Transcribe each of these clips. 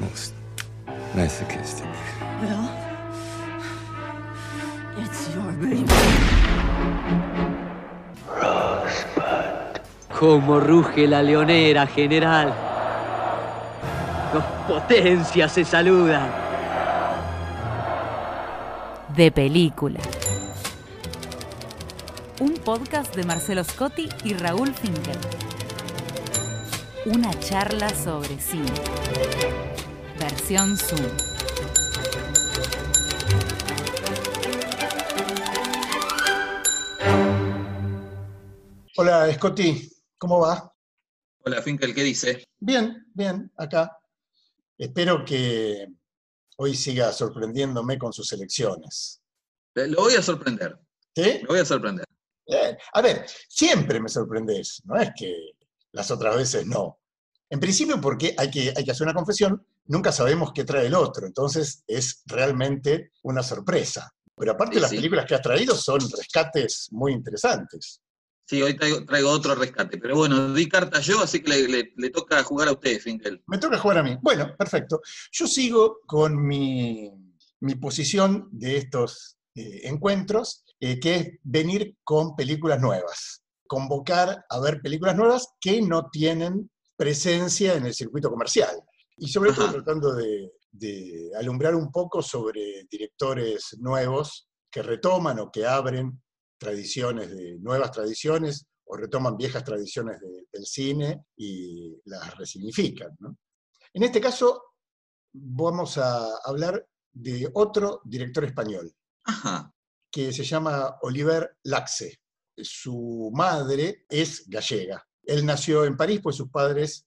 most masochistic. Well, it's your baby. Cómo ruge la leonera, general. Dos potencias se saludan. De película. Un podcast de Marcelo Scotti y Raúl Finkel. Una charla sobre cine. Versión Zoom. Hola, Scotty, ¿cómo va? Hola, Finkel, ¿qué dice? Bien, bien, acá. Espero que hoy siga sorprendiéndome con sus elecciones. Lo voy a sorprender. ¿Sí? Lo voy a sorprender. Eh, a ver, siempre me sorprendes, no es que las otras veces no. En principio porque hay que, hay que hacer una confesión, nunca sabemos qué trae el otro, entonces es realmente una sorpresa. Pero aparte Sí, las sí. películas que has traído son rescates muy interesantes. Sí, hoy traigo, traigo otro rescate. Pero bueno, di carta yo, así que le, le- le toca jugar a usted, Finkel. Me toca jugar a mí. Bueno, perfecto. Yo sigo con mi, mi posición de estos eh, encuentros, eh, que es venir con películas nuevas. Convocar a ver películas nuevas que no tienen presencia en el circuito comercial. Y sobre todo Ajá. tratando de, de alumbrar un poco sobre directores nuevos que retoman o que abren tradiciones de nuevas tradiciones o retoman viejas tradiciones de- del cine y las resignifican. ¿no? En este caso, vamos a hablar de otro director español, Ajá. que se llama Oliver Laxe. Su madre es gallega. Él nació en París, pues sus padres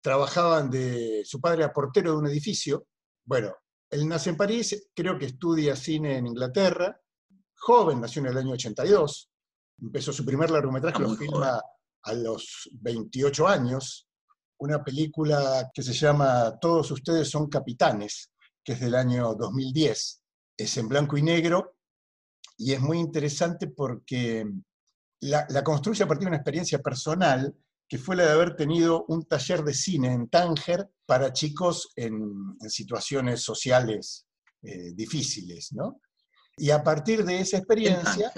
trabajaban de... Su padre era portero de un edificio. Bueno, él nace en París, creo que estudia cine en Inglaterra. Joven, nació en el año 82. Empezó su primer largometraje, Ah, lo filma a los 28 años. Una película que se llama Todos ustedes son capitanes, que es del año 2010. Es en blanco y negro y es muy interesante porque la, la construye a partir de una experiencia personal que fue la de haber tenido un taller de cine en Tánger para chicos en, en situaciones sociales eh, difíciles, ¿no? Y a partir de esa En experiencia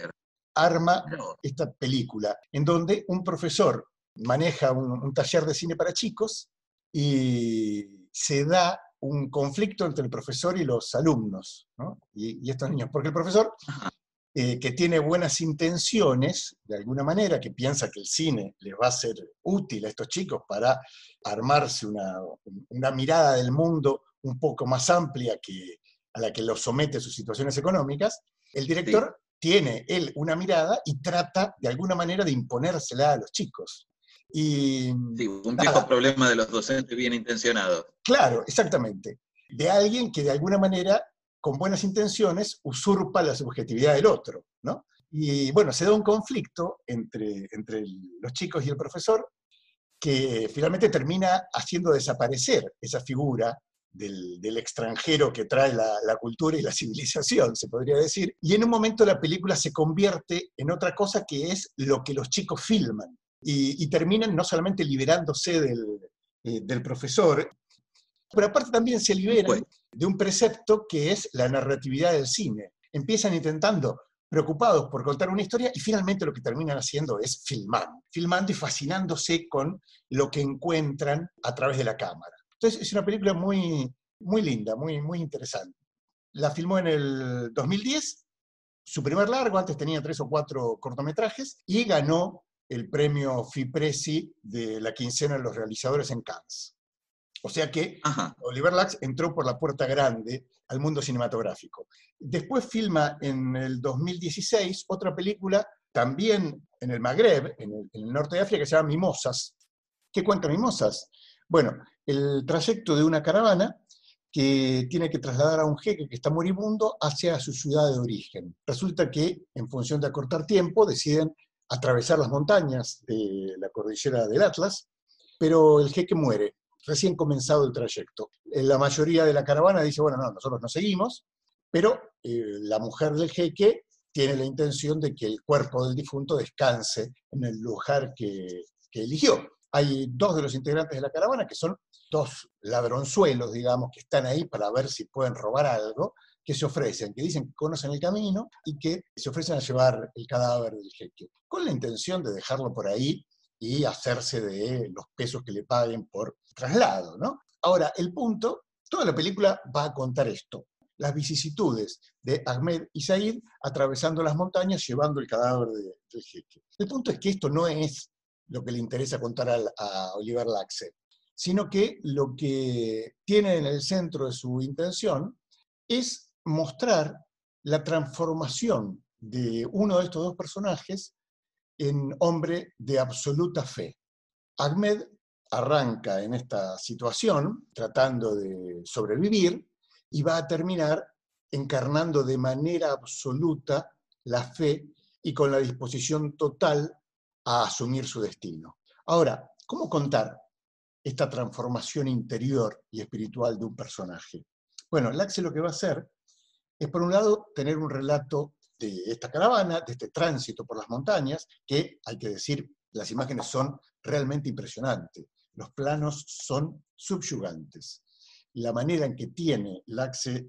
arma esta película, en donde un profesor maneja un, un taller de cine para chicos y se da un conflicto entre el profesor y los alumnos, ¿no? y, y estos niños, porque el profesor. Eh, que tiene buenas intenciones, de alguna manera, que piensa que el cine les va a ser útil a estos chicos para armarse una, una mirada del mundo un poco más amplia que a la que los somete sus situaciones económicas, el director tiene él una mirada y trata de alguna manera de imponérsela a los chicos. Y sí, un Nada. viejo problema de los docentes bien intencionados. claro, exactamente, de alguien que de alguna manera, con buenas intenciones, usurpa la subjetividad del otro, ¿no? Y bueno, se da un conflicto entre, entre los chicos y el profesor que finalmente termina haciendo desaparecer esa figura del, extranjero que trae la, cultura y la civilización, se podría decir. Y en un momento la película se convierte en otra cosa que es lo que los chicos filman. Y, y terminan no solamente liberándose del, eh, del profesor, pero aparte también se liberan Bueno. de un precepto que es la narratividad del cine. Empiezan intentando, preocupados por contar una historia, y finalmente lo que terminan haciendo es filmando, filmando y fascinándose con lo que encuentran a través de la cámara. Entonces es una película muy, muy linda, muy, muy interesante. La filmó en el 2010, su primer largo, antes tenía tres o cuatro cortometrajes, y ganó el premio FIPRESI de la quincena de los realizadores en Cannes. O sea que Ajá. Oliver Lax entró por la puerta grande al mundo cinematográfico. Después filma en el 2016 otra película, también en el Magreb, en el, en el norte de África, que se llama Mimosas. ¿Qué cuenta Mimosas? Bueno, el trayecto de una caravana que tiene que trasladar a un jeque que está moribundo hacia su ciudad de origen. Resulta que, en función de acortar tiempo, deciden atravesar las montañas de la cordillera del Atlas, pero el jeque muere, recién comenzado el trayecto. Eh, la mayoría de la caravana dice, bueno, no, nosotros no seguimos, pero eh, la mujer del jeque tiene la intención de que el cuerpo del difunto descanse en el lugar que, que eligió. Hay dos de los integrantes de la caravana que son dos ladronzuelos, digamos, que están ahí para ver si pueden robar algo, que se ofrecen, que dicen que conocen el camino y que se ofrecen a llevar el cadáver del jeque, con la intención de dejarlo por ahí y hacerse de los pesos que le paguen por traslado, ¿no? Ahora, el punto, toda la película va a contar esto, las vicisitudes de Ahmed y Said atravesando las montañas llevando el cadáver del jeque. El punto es que esto no es lo que le interesa contar a, a Oliver Laxe sino que lo que tiene en el centro de su intención es mostrar la transformación de uno de estos dos personajes en hombre de absoluta fe. Ahmed arranca en esta situación tratando de sobrevivir y va a terminar encarnando de manera absoluta la fe y con la disposición total a asumir su destino. Ahora, ¿cómo contar esta transformación interior y espiritual de un personaje. Bueno, Laxe lo que va a hacer es, por un lado, tener un relato de esta caravana, de este tránsito por las montañas, que, hay que decir, las imágenes son realmente impresionantes. Los planos son subyugantes. La manera en que tiene Laxe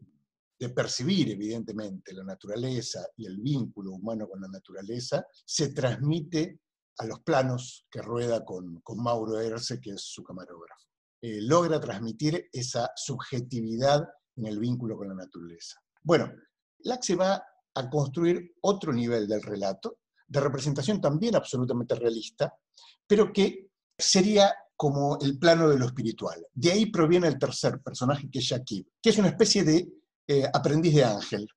de percibir, evidentemente, la naturaleza y el vínculo humano con la naturaleza, se transmite a los planos que rueda con, Mauro Erce, que es su camarógrafo. Eh, logra transmitir esa subjetividad en el vínculo con la naturaleza. Bueno, Laxe va a construir otro nivel del relato, de representación también absolutamente realista, pero que sería como el plano de lo espiritual. De ahí proviene el tercer personaje, que es Shakib, que es una especie de eh, aprendiz de ángel,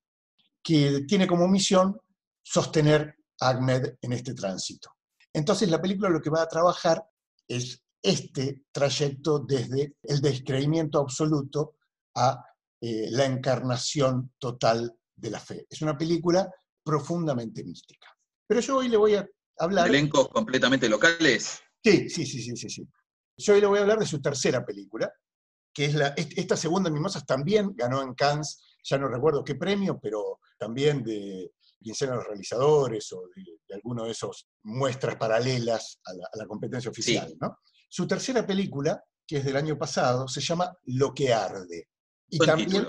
que tiene como misión sostener a Ahmed en este tránsito. Entonces la película lo que va a trabajar es este trayecto desde el descreimiento absoluto a eh, la encarnación total de la fe. Es una película profundamente mística. Pero yo hoy le voy a hablar... ¿Elencos completamente locales? Sí, sí, sí, sí, sí. Yo hoy le voy a hablar de su tercera película, que es la, esta segunda Mimosas también ganó en Cannes, ya no recuerdo qué premio, pero también de quien sean los realizadores o de, alguno de esos muestras paralelas a la, competencia oficial. Su tercera película, que es del año pasado, se llama Lo que arde. Y también,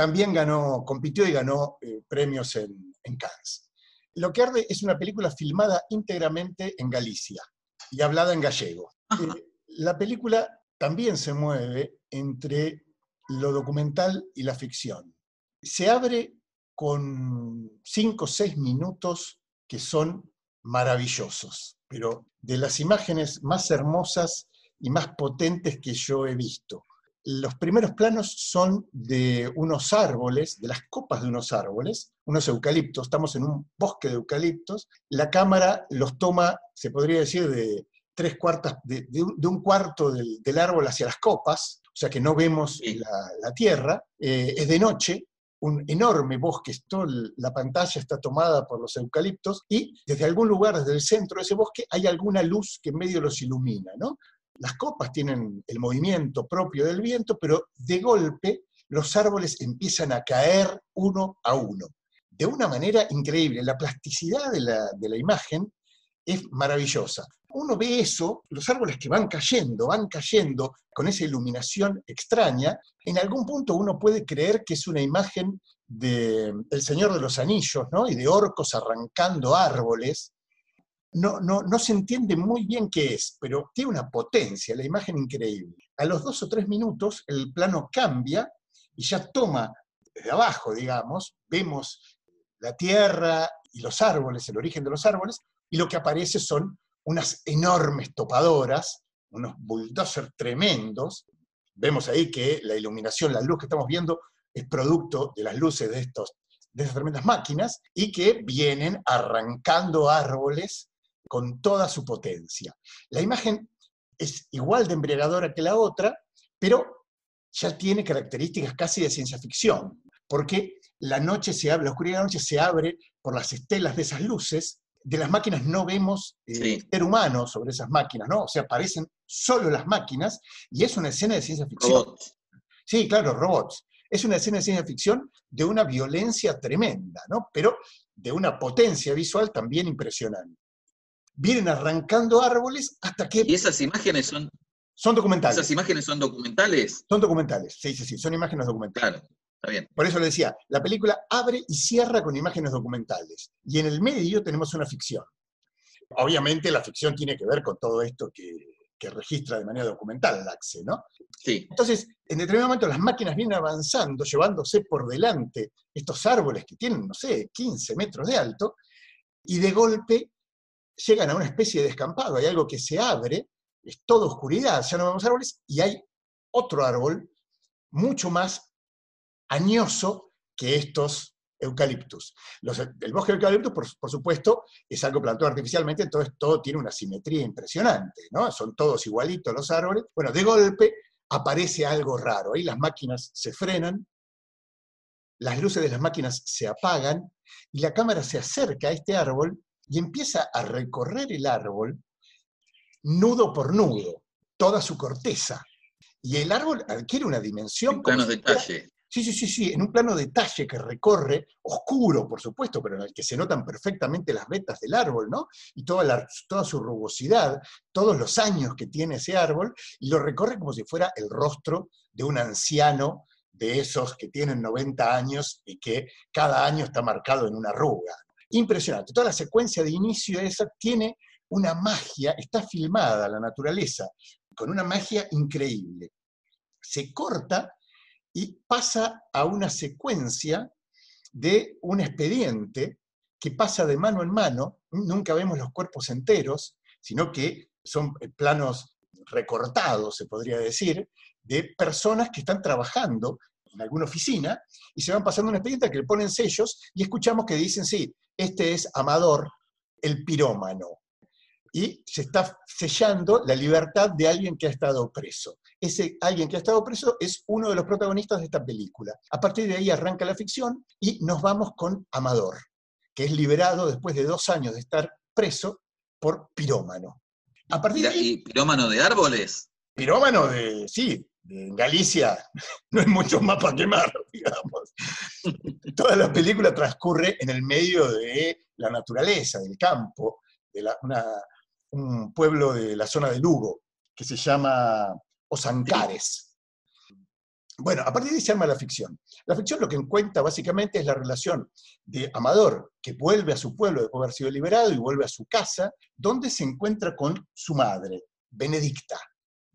también ganó, compitió y ganó eh, premios en, en Cannes. Lo que arde es una película filmada íntegramente en Galicia y hablada en gallego. Eh, la película también se mueve entre lo documental y la ficción. Se abre con cinco o seis minutos que son maravillosos, pero de las imágenes más hermosas y más potentes que yo he visto. Los primeros planos son de unos árboles, de las copas de unos árboles, unos eucaliptos, estamos en un bosque de eucaliptos, la cámara los toma, se podría decir, de tres cuartas, de, un, cuarto del, árbol hacia las copas, o sea que no vemos la, tierra, eh, es de noche, un enorme bosque, toda la pantalla está tomada por los eucaliptos y desde algún lugar, desde el centro de ese bosque, hay alguna luz que en medio los ilumina. ¿no? Las copas tienen el movimiento propio del viento, pero de golpe los árboles empiezan a caer uno a uno. De una manera increíble. La plasticidad de la, imagen es maravillosa. Uno ve eso, los árboles que van cayendo, van cayendo con esa iluminación extraña, en algún punto uno puede creer que es una imagen de El Señor de los Anillos, ¿no? Y de orcos arrancando árboles. No, no, no se entiende muy bien qué es, pero tiene una potencia, la imagen increíble. A los dos o tres minutos el plano cambia y ya toma desde abajo, digamos, vemos la tierra y los árboles, el origen de los árboles, y lo que aparece son unas enormes topadoras, unos bulldozers tremendos. Vemos ahí que la iluminación, la luz que estamos viendo, es producto de las luces de, estos, de estas tremendas máquinas y que vienen arrancando árboles con toda su potencia. La imagen es igual de embriagadora que la otra, pero ya tiene características casi de ciencia ficción, porque la noche se abre, la oscuridad de la noche se abre por las estelas de esas luces, de las máquinas no vemos eh, ser humano sobre esas máquinas, ¿no? O sea, aparecen solo las máquinas y es una escena de ciencia ficción. Robots. Sí, claro, robots. Es una escena de ciencia ficción de una violencia tremenda, ¿no? Pero de una potencia visual también impresionante. Vienen arrancando árboles hasta que... ¿Y esas imágenes son, Son documentales. esas imágenes son documentales? Son documentales, sí, sí, sí, son imágenes documentales. Claro, está bien. Por eso le decía, la película abre y cierra con imágenes documentales. Y en el medio tenemos una ficción. Obviamente la ficción tiene que ver con todo esto que, que registra de manera documental Laxe, ¿no? Sí. Entonces, en determinado momento las máquinas vienen avanzando, llevándose por delante estos árboles que tienen, no sé, 15 metros de alto, y de golpe llegan a una especie de descampado. Hay algo que se abre, es toda oscuridad, ya no vemos árboles, y hay otro árbol mucho más añoso que estos eucaliptus. Los- el bosque de eucaliptus, por, por supuesto, es algo plantado artificialmente, entonces todo tiene una simetría impresionante, ¿no? Son todos igualitos los árboles. Bueno, de golpe aparece algo raro. Ahí las máquinas se frenan, las luces de las máquinas se apagan y la cámara se acerca a este árbol y empieza a recorrer el árbol nudo por nudo, toda su corteza. Y el árbol adquiere una dimensión... En como planos si fuera- detalle. Sí, sí, sí, sí, en un plano detalle que recorre, oscuro, por supuesto, pero en el que se notan perfectamente las vetas del árbol, ¿no? Y toda, la- toda su rugosidad, todos los años que tiene ese árbol, y lo recorre como si fuera el rostro de un anciano de esos que tienen 90 años y que cada año está marcado en una arruga. Impresionante. Toda la secuencia de inicio esa tiene una magia, está filmada la naturaleza, con una magia increíble. Se corta y pasa a una secuencia de un expediente que pasa de mano en mano, nunca vemos los cuerpos enteros, sino que son eh, planos recortados, se podría decir, de personas que están trabajando en alguna oficina y se van pasando un expediente que le ponen sellos y escuchamos que dicen, sí, este es Amador, el pirómano. Y se está sellando la libertad de alguien que ha estado preso. Ese alguien que ha estado preso es uno de los protagonistas de esta película. A partir de ahí arranca la ficción y nos vamos con Amador, que es liberado después de dos años de estar preso por pirómano. A partir de ahí, ¿Y pirómano de árboles? pirómano de, sí, de Galicia, no hay mucho más para quemar, Toda la película transcurre en el medio de la naturaleza, del campo, de la- un pueblo de la zona de Lugo, que se llama Osancares. Bueno, a partir de ahí se arma la ficción. La ficción lo que cuenta básicamente es la relación de Amador, que vuelve a su pueblo después de haber sido liberado y vuelve a su casa, donde se encuentra con su madre, Benedicta.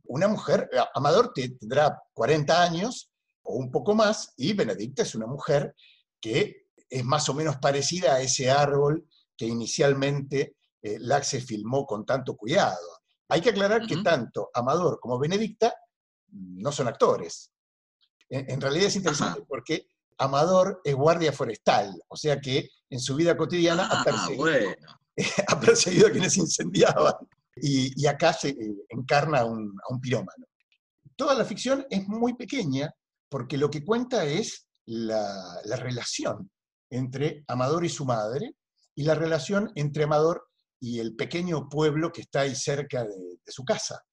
Una mujer, Amador te- tendrá 40 años o un poco más, y Benedicta es una mujer que es más o menos parecida a ese árbol que inicialmente eh, Laxe filmó con tanto cuidado. Hay que aclarar que tanto Amador como Benedicta no son actores. En, en realidad es interesante Ajá. porque Amador es guardia forestal, o sea que en su vida cotidiana ha Ah, perseguido, bueno. ha perseguido a quienes incendiaban. Y, y acá se eh, encarna a un, a un pirómano. Toda la ficción es muy pequeña porque lo que cuenta es la, la relación entre Amador y su madre y la relación entre Amador y el pequeño pueblo que está ahí cerca de, de su casa.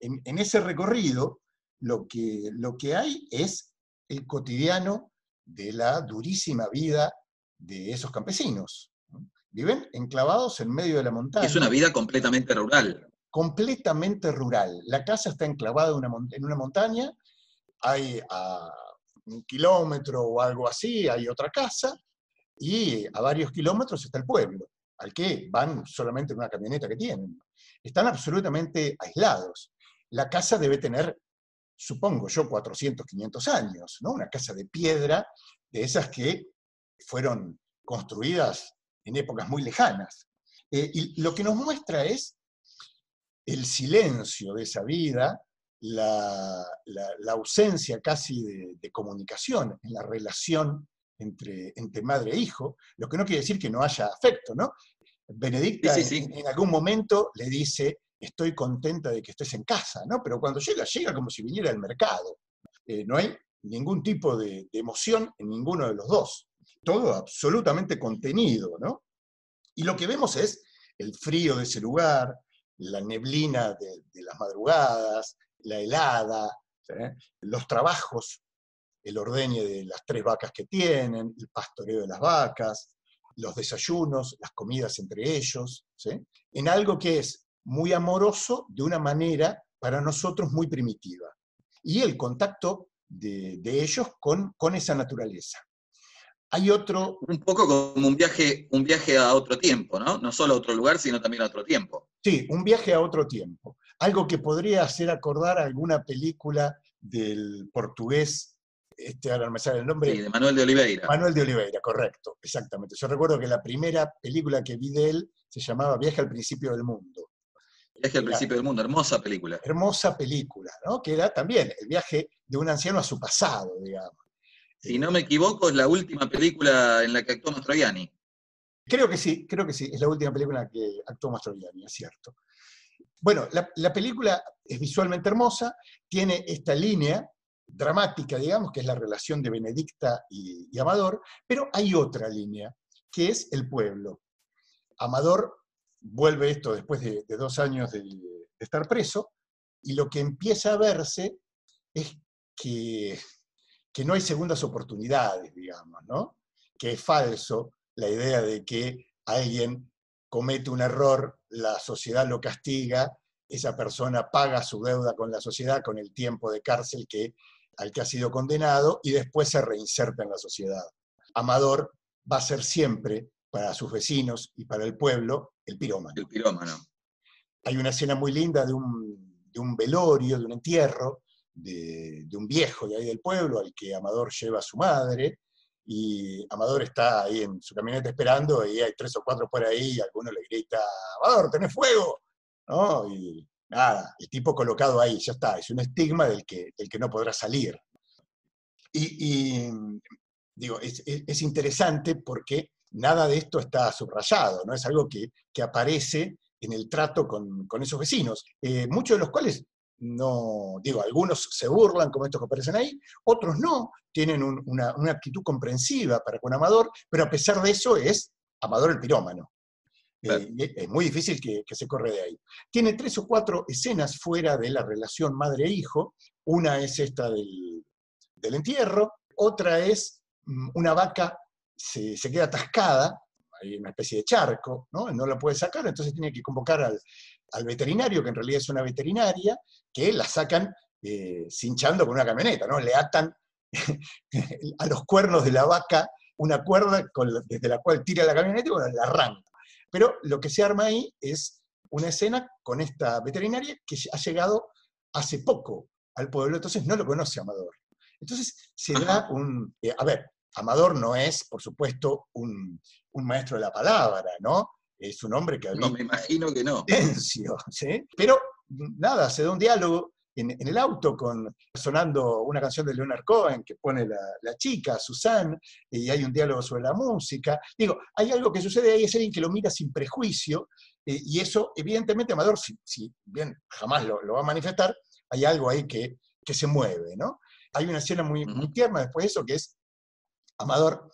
En, en ese recorrido, lo que, lo que hay es el cotidiano de la durísima vida de esos campesinos. ¿no? Viven enclavados en medio de la montaña. Es una vida completamente rural. completamente rural. La casa está enclavada en una montaña, hay a un kilómetro o algo así, hay otra casa, y a varios kilómetros está el pueblo, al que van solamente en una camioneta que tienen. Están absolutamente aislados. La casa debe tener, supongo yo, 400, 500 años, ¿no? Una casa de piedra, de esas que fueron construidas en épocas muy lejanas. Eh, y lo que nos muestra es el silencio de esa vida, la, la- la ausencia casi de, de comunicación en la relación entre, entre madre e hijo, lo que no quiere decir que no haya afecto, ¿no? Benedicta Sí, sí, sí. En, en algún momento le dice estoy contenta de que estés en casa, ¿no? Pero cuando llega, llega como si viniera del mercado. Eh, no hay ningún tipo de, de emoción en ninguno de los dos. Todo absolutamente contenido, ¿no? Y lo que vemos es el frío de ese lugar, la neblina de, de las madrugadas, la helada, ¿sí? los trabajos, el ordeñe de las tres vacas que tienen, el pastoreo de las vacas, los desayunos, las comidas entre ellos, ¿sí? en algo que es muy amoroso de una manera para nosotros muy primitiva. Y el contacto de, de ellos con, con esa naturaleza. Hay otro... Un poco como un viaje, un viaje a otro tiempo, ¿no? No solo a otro lugar, sino también a otro tiempo. Sí, un viaje a otro tiempo. Algo que podría hacer acordar a alguna película del portugués, este, ahora no me sale el nombre. Sí, de Manuel de Oliveira. Manuel de Oliveira, correcto, exactamente. Yo recuerdo que la primera película que vi de él se llamaba Viaje al principio del mundo. Viaje al principio del mundo, hermosa película. Hermosa película, ¿no? Que era también el viaje de un anciano a su pasado, digamos. Si no me equivoco, es la última película en la que actuó Mastroianni. Creo que sí, creo que sí, es la última película en la que actuó Mastroianni, es cierto. Bueno, la, la, película es visualmente hermosa, tiene esta línea dramática, digamos, que es la relación de Benedicta y, Amador, pero hay otra línea, que es el pueblo. Amador vuelve esto después de, dos años de estar preso, y lo que empieza a verse es que que no hay segundas oportunidades, digamos, ¿no? Que es falso la idea de que alguien comete un error, la sociedad lo castiga, esa persona paga su deuda con la sociedad con el tiempo de cárcel que, al que ha sido condenado y después se reinserta en la sociedad. Amador va a ser siempre, para sus vecinos y para el pueblo, el pirómano. El pirómano. Hay una escena muy linda de un, de un velorio, de un entierro, de, un viejo de ahí del pueblo al que Amador lleva a su madre, y Amador está ahí en su camioneta esperando, y hay tres o cuatro por ahí, y alguno le grita, Amador, tenés fuego, ¿no? Y nada, el tipo colocado ahí, ya está, es un estigma del que, del que no podrá salir. Y, y digo, es, es, interesante porque nada de esto está subrayado, ¿no? Es algo que, que aparece en el trato con, con esos vecinos, eh, muchos de los cuales no, digo, algunos se burlan como estos que aparecen ahí, otros no, tienen un, una, una, actitud comprensiva para con Amador, pero a pesar de eso es Amador el pirómano. Eh, es muy difícil que, que, se corre de ahí. Tiene tres o cuatro escenas fuera de la relación madre-hijo. Una es esta del, del, entierro, otra es mm, una vaca se, se queda atascada, hay una especie de charco, ¿no? no la puede sacar, entonces tiene que convocar al, al veterinario, que en realidad es una veterinaria, que la sacan eh, cinchando con una camioneta, ¿no? Le atan a los cuernos de la vaca una cuerda con, desde la cual tira la camioneta y bueno, la arranca. Pero lo que se arma ahí es una escena con esta veterinaria que ha llegado hace poco al pueblo, entonces no lo conoce Amador. Entonces se da un... Eh, a ver, Amador no es, por supuesto, un, un maestro de la palabra, ¿no? Es un hombre que había... No, me imagino que no. Silencio, ¿sí? Pero nada, se da un diálogo en, en, el auto con, sonando una canción de Leonard Cohen que pone la, la, chica, Susan, y hay un diálogo sobre la música. Digo, hay algo que sucede ahí, es alguien que lo mira sin prejuicio, eh, y eso, evidentemente, Amador, si, si bien jamás lo, lo, va a manifestar, hay algo ahí que, que se mueve, ¿no? Hay una escena muy, muy tierna después de eso, que es Amador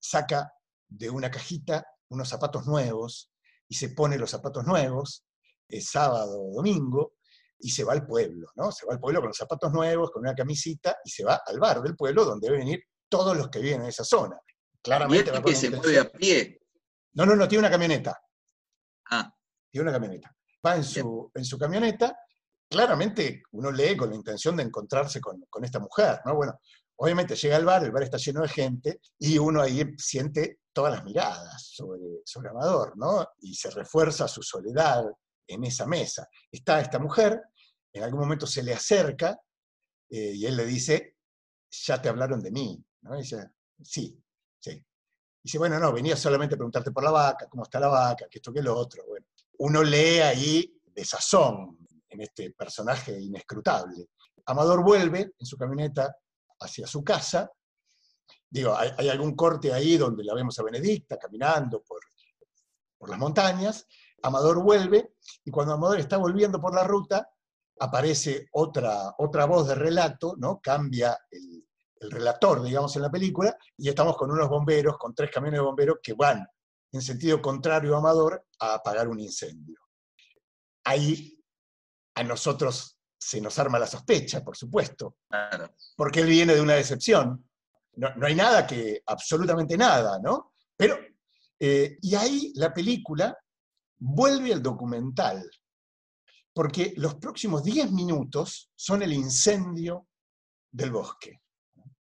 saca de una cajita unos zapatos nuevos y se pone los zapatos nuevos, es sábado o domingo, y se va al pueblo, ¿no? Se va al pueblo con los zapatos nuevos, con una camisita, y se va al bar del pueblo donde deben ir todos los que viven en esa zona. Claramente ¿Y que se mueve a pie? No, no, no, tiene una camioneta. Ah. Tiene una camioneta. Va en su, en su camioneta, claramente uno lee con la intención de encontrarse con, con esta mujer, ¿no? Bueno, obviamente llega al bar, el bar está lleno de gente, y uno ahí siente todas las miradas sobre, sobre Amador, ¿no? Y se refuerza su soledad en esa mesa. Está esta mujer, en algún momento se le acerca eh, y él le dice, ya te hablaron de mí, ¿no? Y sí, sí. dice, bueno, no, venía solamente a preguntarte por la vaca, cómo está la vaca, que esto, que lo otro. Bueno, uno lee ahí de sazón en este personaje inescrutable. Amador vuelve en su camioneta hacia su casa Digo, hay, hay, algún corte ahí donde la vemos a Benedicta caminando por, por las montañas. Amador vuelve, y cuando Amador está volviendo por la ruta, aparece otra, otra voz de relato, ¿no? Cambia el, el relator, digamos, en la película, y estamos con unos bomberos, con tres camiones de bomberos que van en sentido contrario a Amador a apagar un incendio. Ahí a nosotros se nos arma la sospecha, por supuesto, porque él viene de una decepción. No, no hay nada que, absolutamente nada, ¿no? Pero, eh, y ahí la película vuelve al documental, porque los próximos 10 minutos son el incendio del bosque.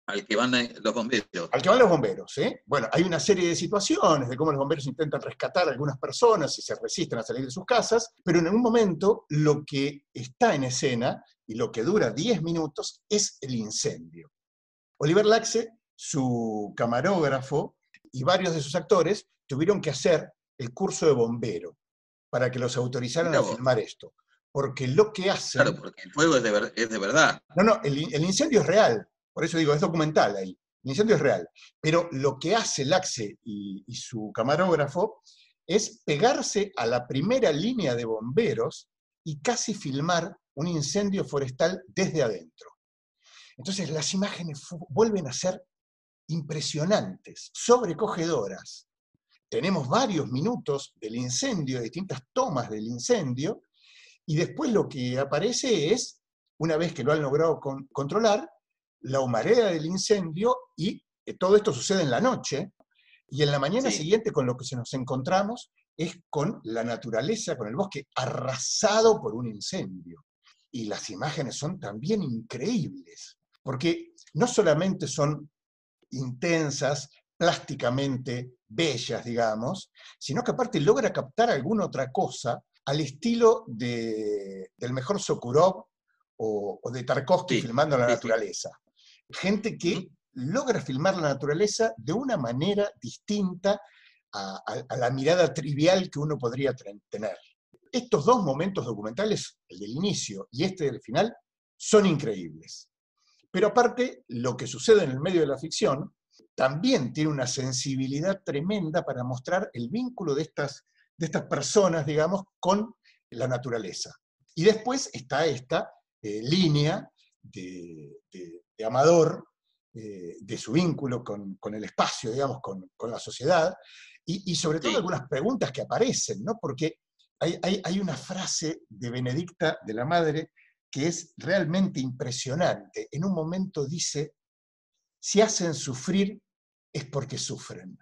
Al que van eh, los bomberos. Al que van los bomberos, ¿eh? Bueno, hay una serie de situaciones de cómo los bomberos intentan rescatar a algunas personas y se resisten a salir de sus casas, pero en un momento lo que está en escena y lo que dura 10 minutos es el incendio. Oliver Laxe, su camarógrafo y varios de sus actores tuvieron que hacer el curso de bombero para que los autorizaran a filmar esto. Porque lo que hacen... Claro, porque el fuego es de, es de verdad. No, no, el, el incendio es real. Por eso digo, es documental ahí. El incendio es real. Pero lo que hace Laxe y, y su camarógrafo es pegarse a la primera línea de bomberos y casi filmar un incendio forestal desde adentro. Entonces las imágenes vuelven a ser impresionantes, sobrecogedoras. Tenemos varios minutos del incendio, distintas tomas del incendio, y después lo que aparece es, una vez que lo han logrado con, controlar, la humareda del incendio y eh, todo esto sucede en la noche, y en la mañana siguiente con lo que se nos encontramos es con la naturaleza, con el bosque arrasado por un incendio. Y las imágenes son también increíbles, porque no solamente son intensas, plásticamente bellas, digamos, sino que aparte logra captar alguna otra cosa al estilo de, del mejor Sokurov o, o de Tarkovsky filmando la naturaleza. Gente que logra filmar la naturaleza de una manera distinta a, a, la mirada trivial que uno podría tener. Estos dos momentos documentales, el del inicio y este del final, son increíbles. Pero aparte, lo que sucede en el medio de la ficción también tiene una sensibilidad tremenda para mostrar el vínculo de estas, de estas personas, digamos, con la naturaleza. Y después está esta eh, línea de, de, de Amador, eh, de su vínculo con, con, el espacio, digamos, con, con la sociedad, y, y sobre todo sí. algunas preguntas que aparecen, ¿no? Porque hay, hay, hay una frase de Benedicta, de la madre, que es realmente impresionante. En un momento dice, si hacen sufrir es porque sufren.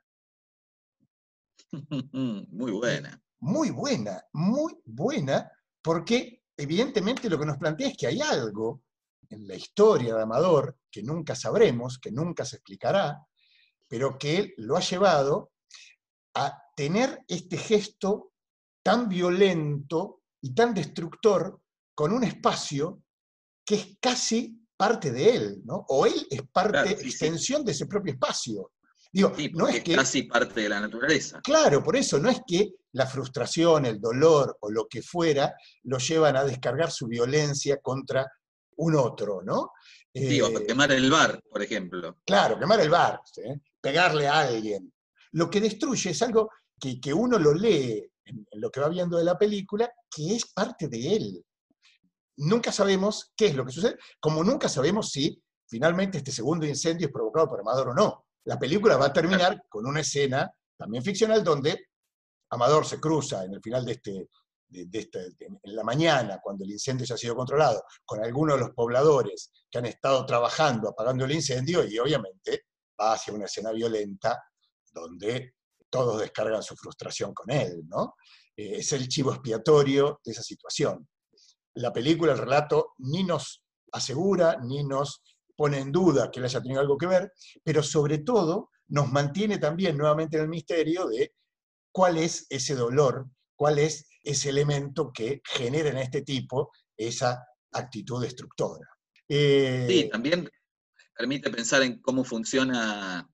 Muy buena. Muy buena, muy buena, porque evidentemente lo que nos plantea es que hay algo en la historia de Amador que nunca sabremos, que nunca se explicará, pero que él lo ha llevado a tener este gesto tan violento y tan destructor con un espacio que es casi parte de él, ¿no? O él es parte, claro, sí, extensión sí. de ese propio espacio. Digo, sí, no es que. casi parte de la naturaleza. Claro, por eso no es que la frustración, el dolor o lo que fuera lo llevan a descargar su violencia contra un otro, ¿no? Sí, eh, quemar el bar, por ejemplo. Claro, quemar el bar, ¿sí? pegarle a alguien. Lo que destruye es algo que, que uno lo lee en, en lo que va viendo de la película, que es parte de él nunca sabemos qué es lo que sucede, como nunca sabemos si finalmente este segundo incendio es provocado por Amador o no. La película va a terminar con una escena también ficcional donde Amador se cruza en el final de este, de, de este, en la mañana, cuando el incendio ya ha sido controlado, con algunos de los pobladores que han estado trabajando apagando el incendio y obviamente va hacia una escena violenta donde todos descargan su frustración con él, ¿no? Eh, es el chivo expiatorio de esa situación la película, el relato, ni nos asegura, ni nos pone en duda que él haya tenido algo que ver, pero sobre todo nos mantiene también nuevamente en el misterio de cuál es ese dolor, cuál es ese elemento que genera en este tipo esa actitud destructora. Eh, sí, también permite pensar en cómo funciona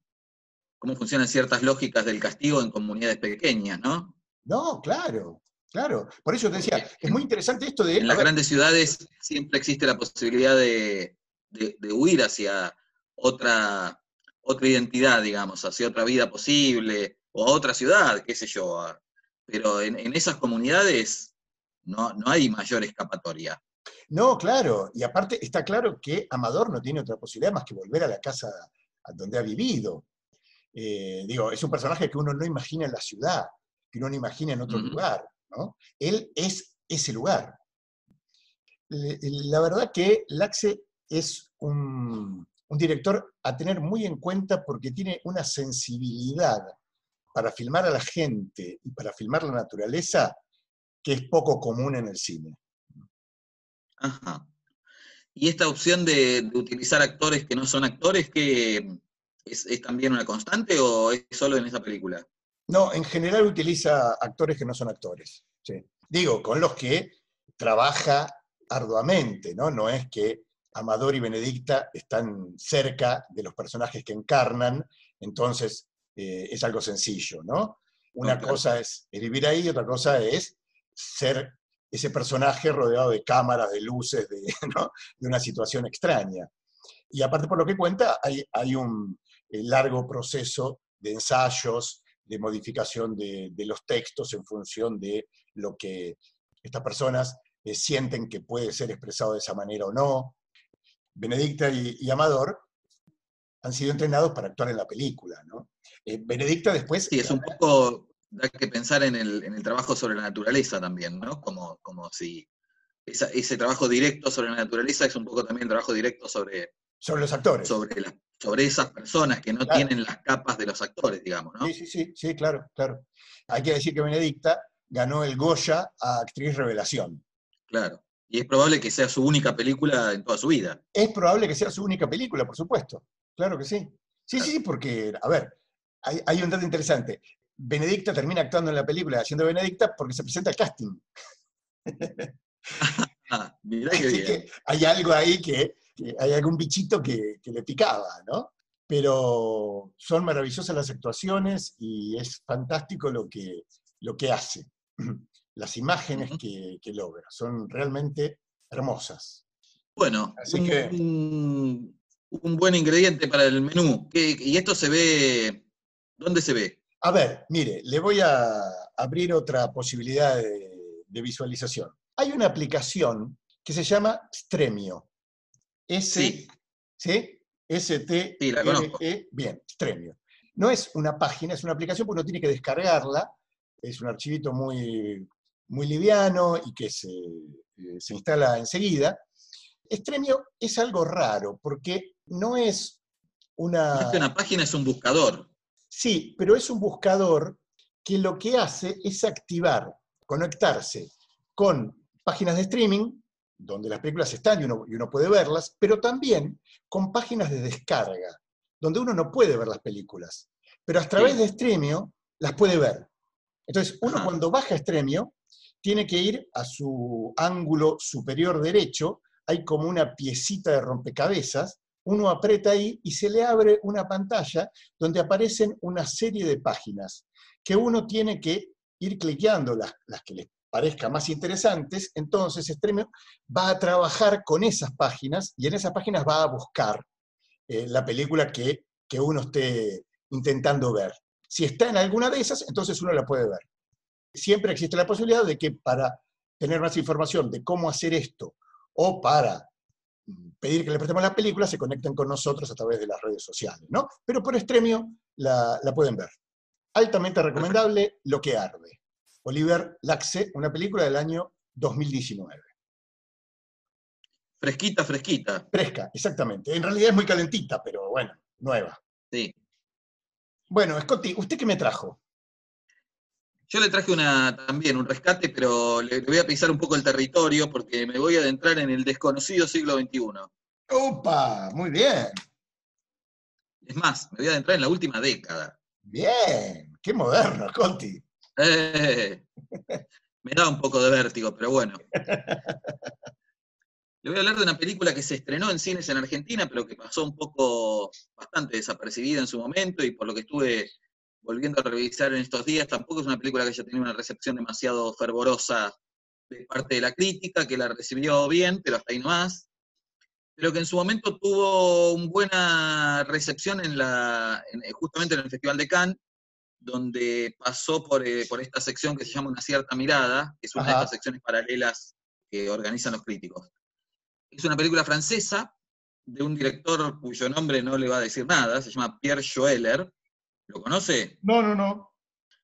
cómo funcionan ciertas lógicas del castigo en comunidades pequeñas, ¿no? No, claro, Claro, por eso te decía, es muy interesante esto de... En las grandes ciudades siempre existe la posibilidad de, de, de, huir hacia otra, otra identidad, digamos, hacia otra vida posible, o a otra ciudad, qué sé yo, pero en, en esas comunidades no, no hay mayor escapatoria. No, claro, y aparte está claro que Amador no tiene otra posibilidad más que volver a la casa donde ha vivido. Eh, digo, es un personaje que uno no imagina en la ciudad, que uno no imagina en otro lugar, Él es ese lugar. La verdad que Laxe es un, director a tener muy en cuenta porque tiene una sensibilidad para filmar a la gente y para filmar la naturaleza que es poco común en el cine. Ajá. Y esta opción de, de utilizar actores que no son actores, que es, es también una constante o es solo en esa película? No, en general utiliza actores que no son actores. sí. Digo, con los que trabaja arduamente, ¿no? No es que Amador y Benedicta están cerca de los personajes que encarnan, entonces eh, es algo sencillo, ¿no? Una cosa es, vivir ahí, otra cosa es ser ese personaje rodeado de cámaras, de luces, de, ¿no? de una situación extraña. Y aparte, por lo que cuenta, hay, hay un eh, largo proceso de ensayos, de modificación de, de los textos en función de lo que estas personas eh, sienten que puede ser expresado de esa manera o no. Benedicta y, y Amador han sido entrenados para actuar en la película, ¿no? Eh, Benedicta después... Sí, es un poco, da que pensar en el, en el trabajo sobre la naturaleza también, ¿no? Como, como si esa- ese trabajo directo sobre la naturaleza es un poco también trabajo directo sobre, Sobre los actores. sobre, sobre esas personas que no Claro. tienen las capas de los actores, digamos, ¿no? Sí, sí, sí, sí, claro, claro. Hay que decir que Benedicta ganó el Goya a Actriz Revelación. Claro. Y es probable que sea su única película en toda su vida. Es probable que sea su única película, por supuesto. Claro que sí. Sí, sí, sí, porque, a ver, hay, hay un dato interesante. Benedicta termina actuando en la película haciendo Benedicta porque se presenta al casting. Ah, mirá bien. que hay algo ahí que, que hay algún bichito que, que le picaba, ¿no? Pero son maravillosas las actuaciones y es fantástico lo que, lo que hace. Las imágenes que, que logra son realmente hermosas. Bueno, Así un, que- un- un buen ingrediente para el menú. ¿Qué- ¿Y esto se ve? ¿Dónde se ve? A ver, mire, le voy a abrir otra posibilidad de, de visualización. Hay una aplicación que se llama Stremio. S, Sí. ¿sí? S-T-R-E, Sí, la conozco. bien, Stremio. No es una página, es una aplicación, porque uno tiene que descargarla. Es un archivito muy, muy liviano y que se, eh, se instala enseguida. Stremio es algo raro, porque no es una... Que una página es un buscador. Sí, pero es un buscador que lo que hace es activar, conectarse con páginas de streaming, donde las películas están y uno, y uno puede verlas, pero también con páginas de descarga, donde uno no puede ver las películas, pero a través Sí. de Stremio las puede ver. Entonces, uno Ajá. cuando baja Stremio, tiene que ir a su ángulo superior derecho, hay como una piecita de rompecabezas, uno aprieta ahí y se le abre una pantalla donde aparecen una serie de páginas que uno tiene que ir cliqueando las, las que les parezca más interesantes, entonces Stremio va a trabajar con esas páginas y en esas páginas va a buscar eh, la película que, que uno esté intentando ver. Si está en alguna de esas, entonces uno la puede ver. Siempre existe la posibilidad de que para tener más información de cómo hacer esto o para mm, pedir que le prestemos la película, se conecten con nosotros a través de las redes sociales, ¿no? Pero por Stremio la, la pueden ver. Altamente recomendable, Lo que arde. Oliver Laxe, una película del año 2019. Fresquita, fresquita. Fresca, exactamente. En realidad es muy calentita, pero bueno, nueva. Sí. Bueno, Scotty, ¿usted qué me trajo? Yo le traje una también, un rescate, pero le, voy a pisar un poco el territorio porque me voy a adentrar en el desconocido siglo XXI. ¡Opa! Muy bien. Es más, me voy a adentrar en la última década. Bien. Qué moderno, Scotty. Eh, me da un poco de vértigo, pero bueno. Le voy a hablar de una película que se estrenó en cines en Argentina, pero que pasó un poco bastante desapercibida en su momento y por lo que estuve volviendo a revisar en estos días, tampoco es una película que haya tenido una recepción demasiado fervorosa de parte de la crítica, que la recibió bien, pero hasta ahí no más. Pero que en su momento tuvo una buena recepción en justamente en el Festival de Cannes, donde pasó por, eh, por esta sección que se llama Una cierta mirada, que es una de estas secciones paralelas que organizan los críticos. Es una película francesa de un director cuyo nombre no le va a decir nada, se llama Pierre Schoeller. ¿Lo conoce? No, no, no.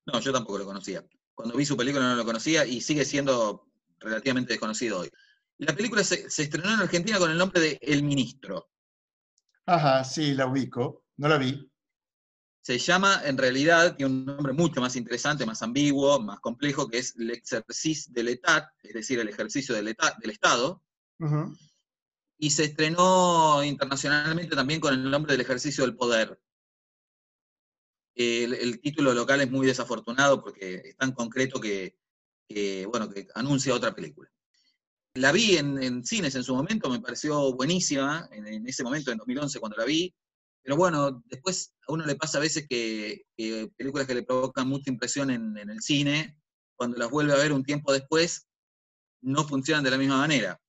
No, yo tampoco lo conocía. Cuando vi su película no lo conocía y sigue siendo relativamente desconocido hoy. La película se, se estrenó en Argentina con el nombre de El Ministro. Ajá, sí, la ubico. No la vi. Se llama, en realidad, tiene un nombre mucho más interesante, más ambiguo, más complejo, que es L'Exercice de l'État, es decir, el ejercicio del, État- del Estado, Ujú. y se estrenó internacionalmente también con el nombre del ejercicio del poder. El, el título local es muy desafortunado porque es tan concreto que, que, bueno, que anuncia otra película. La vi en, en cines en su momento, me pareció buenísima, en, en ese momento, en 2011, cuando la vi, pero bueno, después a uno le pasa a veces que, películas que le provocan mucha impresión en, el cine, cuando las vuelve a ver un tiempo después, no funcionan de la misma manera.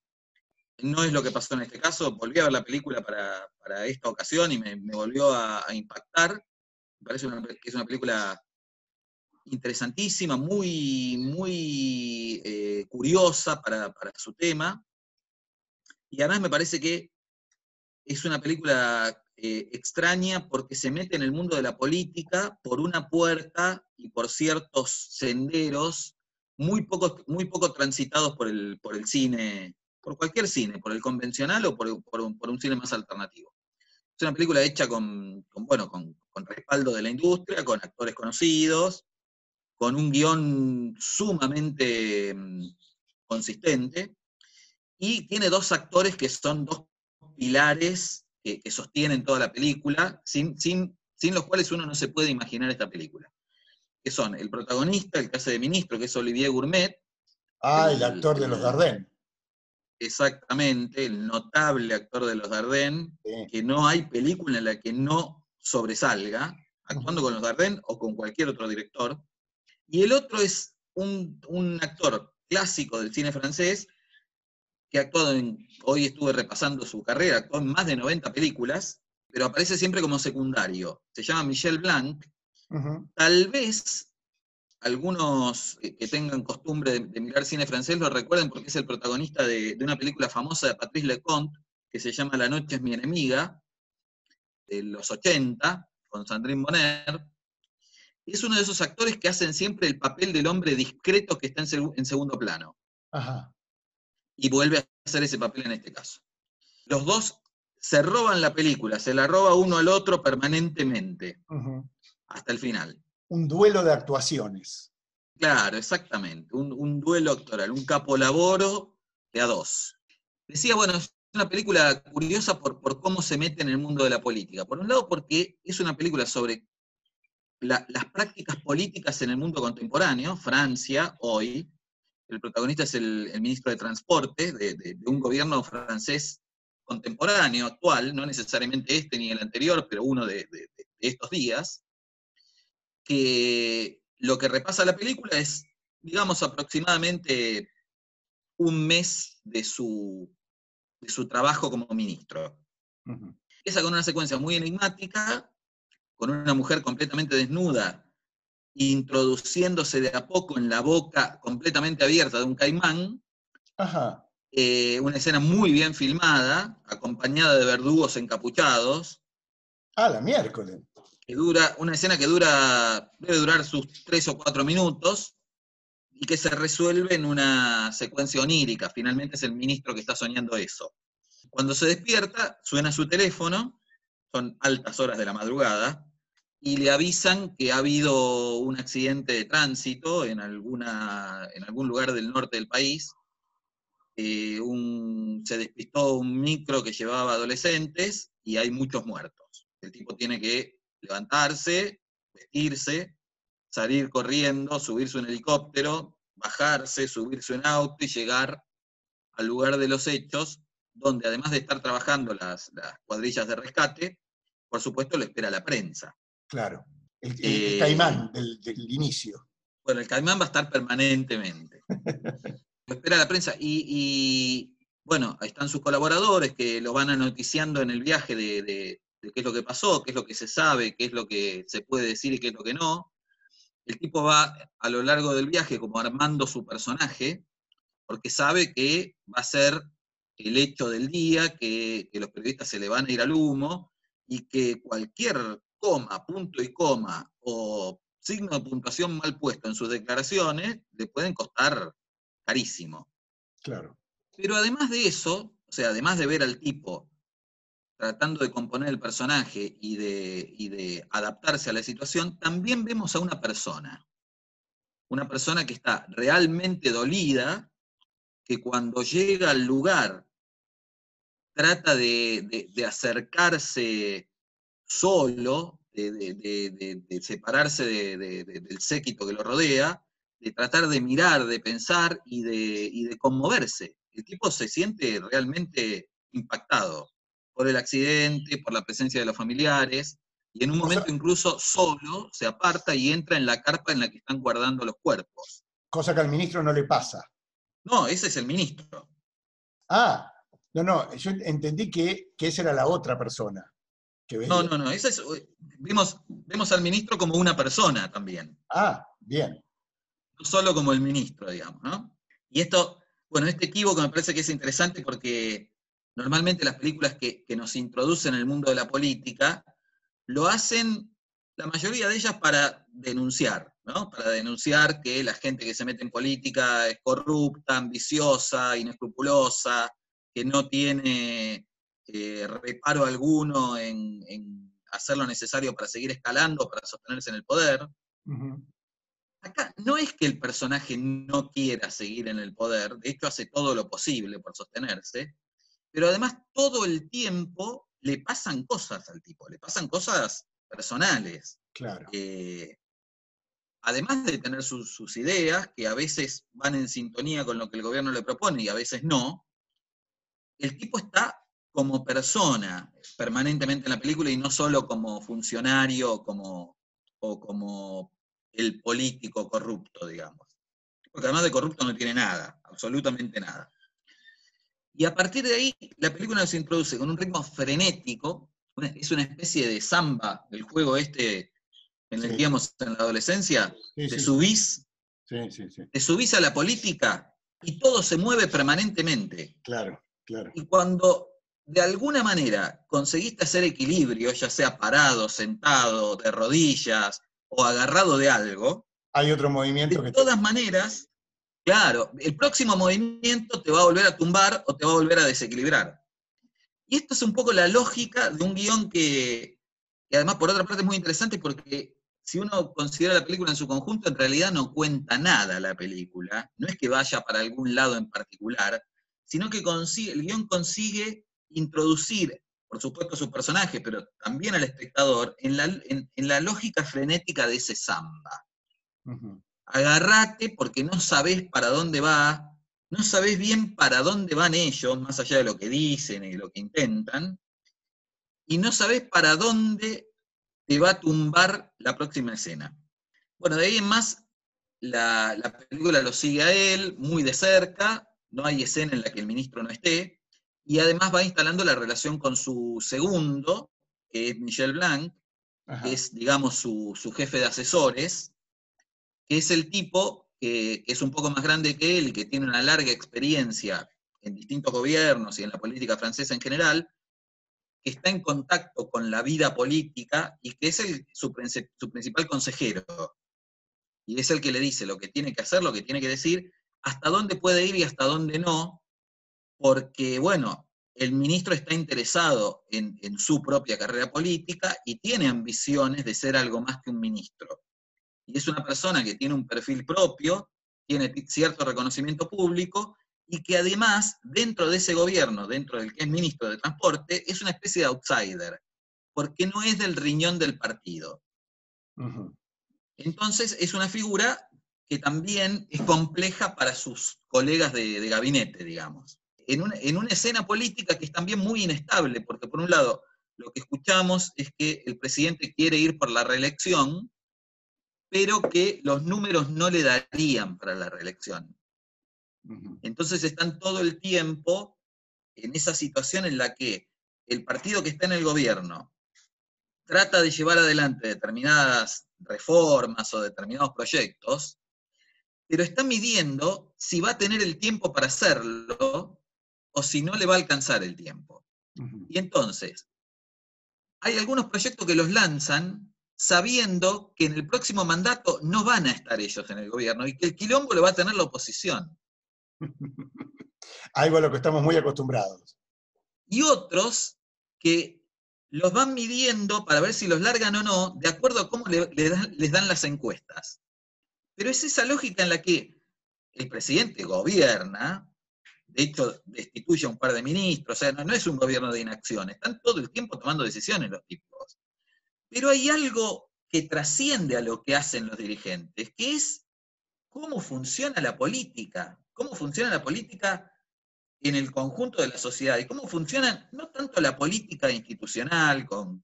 No es lo que pasó en este caso, volví a ver la película para, para esta ocasión y me, volvió a, impactar. Me parece que es una película interesantísima, muy, muy eh, curiosa para, para su tema. Y además me parece que es una película eh, extraña porque se mete en el mundo de la política por una puerta y por ciertos senderos muy poco, muy poco transitados por el, por el cine, por cualquier cine, por el convencional o por, por un, cine más alternativo. Es una película hecha con, con, bueno, con, con respaldo de la industria, con actores conocidos, con un guion sumamente mm, consistente, y tiene dos actores que son dos pilares que, que sostienen toda la película, sin, sin, sin los cuales uno no se puede imaginar esta película. Que son el protagonista, el hace de ministro, que es Olivier Gourmet, Ah, el El- actor de los Dardenne. exactamente, el notable actor de los Dardenne, Sí. que no hay película en la que no sobresalga, actuando con los Dardenne o con cualquier otro director. Y el otro es un, un actor clásico del cine francés, que ha actuado en, hoy estuve repasando su carrera, actuó en más de 90 películas, pero aparece siempre como secundario. Se llama Michel Blanc. Tal vez algunos que tengan costumbre de, de mirar cine francés lo recuerden porque es el protagonista de, de una película famosa de Patrice Leconte, que se llama La noche es mi enemiga, de los 80, con Sandrine Bonner. Es uno de esos actores que hacen siempre el papel del hombre discreto que está en, en segundo plano Ajá. Y vuelve a hacer ese papel en este caso. Los dos se roban la película, se la roba uno al otro permanentemente, hasta el final. Un duelo de actuaciones. Claro, exactamente. Un, un duelo actoral, un capolaboro de a dos. Decía, bueno, es una película curiosa por, por cómo se mete en el mundo de la política. Por un lado, porque es una película sobre la- las prácticas políticas en el mundo contemporáneo, Francia, hoy. El protagonista es el, el ministro de Transporte de, de- de un gobierno francés contemporáneo, actual, no necesariamente este ni el anterior, pero uno de- estos días que lo que repasa la película es, digamos, aproximadamente un mes de su, de su trabajo como ministro. Esa con una secuencia muy enigmática, con una mujer completamente desnuda, introduciéndose de a poco en la boca completamente abierta de un caimán, Ajá. eh, una escena muy bien filmada, acompañada de verdugos encapuchados, Ah, la miércoles. que dura, una escena que dura, debe durar sus tres o cuatro minutos, y que se resuelve en una secuencia onírica. Finalmente es el ministro que está soñando eso. Cuando se despierta, suena su teléfono, son altas horas de la madrugada, y le avisan que ha habido un accidente de tránsito en, alguna, en algún lugar del norte del país. Eh, se despistó un micro que llevaba adolescentes y hay muchos muertos. El tipo tiene que levantarse, vestirse, salir corriendo, subirse un helicóptero, bajarse, subirse un auto y llegar al lugar de los hechos, donde además de estar trabajando las, las cuadrillas de rescate, por supuesto lo espera la prensa. Claro. El, el- el Eh, caimán del, del inicio. Bueno, el caimán va a estar permanentemente. Lo espera la prensa. Y, y, bueno, ahí están sus colaboradores que lo van anoticiando en el viaje de, de- de qué es lo que pasó, qué es lo que se sabe, qué es lo que se puede decir y qué es lo que no. el tipo va a lo largo del viaje como armando su personaje, porque sabe que va a ser el hecho del día, que, que los periodistas se le van a ir al humo, y que cualquier coma, punto y coma, o signo de puntuación mal puesto en sus declaraciones, le pueden costar carísimo. Claro. Pero además de eso, o sea, además de ver al tipo tratando de componer el personaje y de, y de adaptarse a la situación, también vemos a una persona. Una persona que está realmente dolida, que cuando llega al lugar trata de, de- de acercarse solo, de, de- de- separarse de- de- de- del séquito que lo rodea, de tratar de mirar, de pensar y de, y de conmoverse. El tipo se siente realmente impactado por el accidente, por la presencia de los familiares, y en un momento incluso solo se aparta y entra en la carpa en la que están guardando los cuerpos. Cosa que al ministro no le pasa. No, ese es el ministro. Ah, no, no, yo entendí que, que esa era la otra persona. No, no, no. es, vemos, vemos al ministro como una persona también. Ah, bien. No solo como el ministro, digamos, ¿no? Y esto, bueno, este equívoco me parece que es interesante porque normalmente las películas que, que nos introducen en el mundo de la política lo hacen, la mayoría de ellas, para denunciar, ¿no? Para denunciar que la gente que se mete en política es corrupta, ambiciosa, inescrupulosa, que no tiene eh, reparo alguno en, en hacer lo necesario para seguir escalando, para sostenerse en el poder. Acá no es que el personaje no quiera seguir en el poder, de hecho hace todo lo posible por sostenerse, pero además todo el tiempo le pasan cosas al tipo, le pasan cosas personales. Claro. Eh, además de tener sus ideas, que a veces van en sintonía con lo que el gobierno le propone y a veces no, el tipo está como persona permanentemente en la película y no solo como funcionario como, o como el político corrupto, digamos. Porque además de corrupto no tiene nada, absolutamente nada. Y a partir de ahí, la película nos introduce con un ritmo frenético, es una especie de samba, el juego este en el Sí. en la adolescencia, Sí, te sí. subís, te subís a la política y todo se mueve permanentemente. Claro, claro. Y cuando de alguna manera conseguiste hacer equilibrio, ya sea parado, sentado, de rodillas o agarrado de algo, Hay otro movimiento de que... todas maneras, claro, el próximo movimiento te va a volver a tumbar o te va a volver a desequilibrar. Y esto es un poco la lógica de un guion que, que además por otra parte es muy interesante porque si uno considera la película en su conjunto, en realidad no cuenta nada la película, no es que vaya para algún lado en particular, sino que consigue, el guion consigue introducir, por supuesto, a su personaje, pero también al espectador, en la, en- en la lógica frenética de ese samba Ujú. agarrate porque no sabés para dónde va, no sabés bien para dónde van ellos, más allá de lo que dicen y lo que intentan, y no sabés para dónde te va a tumbar la próxima escena. Bueno, de ahí en más, la, la película lo sigue a él muy de cerca, no hay escena en la que el ministro no esté, y además va instalando la relación con su segundo, que es Michel Blanc, Ajá. que es, digamos, su, su jefe de asesores, que es el tipo que, que es un poco más grande que él y que tiene una larga experiencia en distintos gobiernos y en la política francesa en general, que está en contacto con la vida política y que es el- su principal consejero. Y es el que le dice lo que tiene que hacer, lo que tiene que decir, hasta dónde puede ir y hasta dónde no, porque, bueno, el ministro está interesado en, en su propia carrera política y tiene ambiciones de ser algo más que un ministro. Y es una persona que tiene un perfil propio, tiene ti- cierto reconocimiento público y que además, dentro de ese gobierno, dentro del que es ministro de Transporte, es una especie de outsider, porque no es del riñón del partido. Entonces es una figura que también es compleja para sus colegas de, de gabinete, digamos. En una, en una escena política que es también muy inestable, porque por un lado lo que escuchamos es que el presidente quiere ir por la reelección, pero que los números no le darían para la reelección. Entonces están todo el tiempo en esa situación en la que el partido que está en el gobierno trata de llevar adelante determinadas reformas o determinados proyectos, pero está midiendo si va a tener el tiempo para hacerlo o si no le va a alcanzar el tiempo. Y entonces, hay algunos proyectos que los lanzan sabiendo que en el próximo mandato no van a estar ellos en el gobierno y que el quilombo lo va a tener la oposición. Algo a lo que estamos muy acostumbrados. Y otros que los van midiendo para ver si los largan o no, de acuerdo a cómo le- le dan- les dan las encuestas. Pero es esa lógica en la que el presidente gobierna, de hecho destituye a un par de ministros, o sea, no, no es un gobierno de inacción, están todo el tiempo tomando decisiones los tipos. Pero hay algo que trasciende a lo que hacen los dirigentes, que es cómo funciona la política, cómo funciona la política en el conjunto de la sociedad y cómo funciona no tanto la política institucional con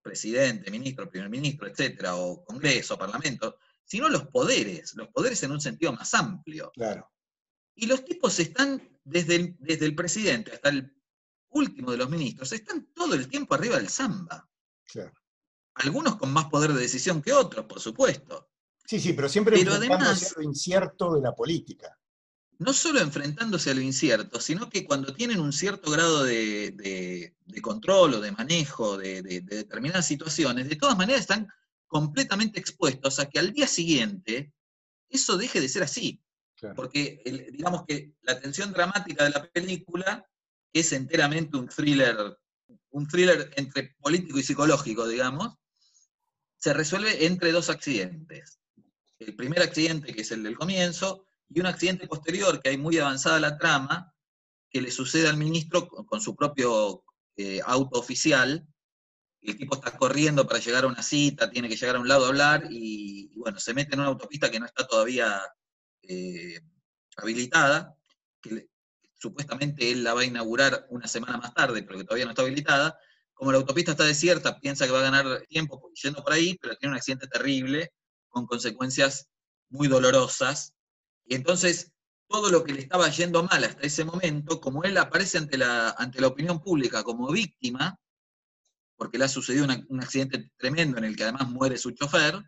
presidente, ministro, primer ministro, etcétera, o congreso, parlamento, sino los poderes, los poderes en un sentido más amplio. Claro. Y los tipos están, desde el, desde el presidente hasta el último de los ministros, están todo el tiempo arriba del samba. Claro. Algunos con más poder de decisión que otros, por supuesto. Sí, sí, pero siempre Pero enfrentándose además- a lo incierto de la política. no solo enfrentándose a lo incierto, sino que cuando tienen un cierto grado de, de- de control o de manejo de determinadas situaciones, de todas maneras están completamente expuestos a que al día siguiente eso deje de ser así. Porque digamos que la tensión dramática de la película es enteramente un thriller, un thriller entre político y psicológico, digamos, se resuelve entre dos accidentes. El primer accidente, que es el del comienzo, y un accidente posterior, que hay muy avanzada la trama, que le sucede al ministro con, su propio eh, auto oficial. El tipo está corriendo para llegar a una cita, tiene que llegar a un lado a hablar, y bueno, se mete en una autopista que no está todavía eh, habilitada, que supuestamente él la va a inaugurar una semana más tarde, pero que todavía no está habilitada. Como la autopista está desierta, piensa que va a ganar tiempo yendo por ahí, pero tiene un accidente terrible, con consecuencias muy dolorosas. Y entonces, todo lo que le estaba yendo mal hasta ese momento, como él aparece ante la, ante la opinión pública como víctima, porque le ha sucedido un accidente tremendo en el que además muere su chofer,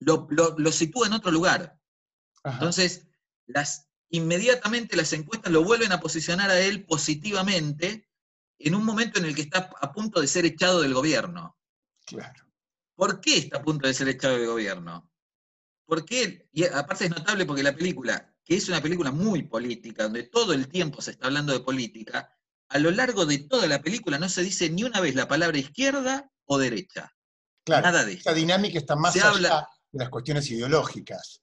lo, lo- lo sitúa en otro lugar. Ajá. Entonces, las, inmediatamente las encuestas lo vuelven a posicionar a él positivamente en un momento en el que está a punto de ser echado del gobierno. Claro. ¿Por qué está a punto de ser echado del gobierno? Porque, y aparte es notable porque la película, que es una película muy política, donde todo el tiempo se está hablando de política, a lo largo de toda la película no se dice ni una vez la palabra izquierda o derecha. Claro. Nada de Esa dinámica está más Se allá habla- de las cuestiones ideológicas.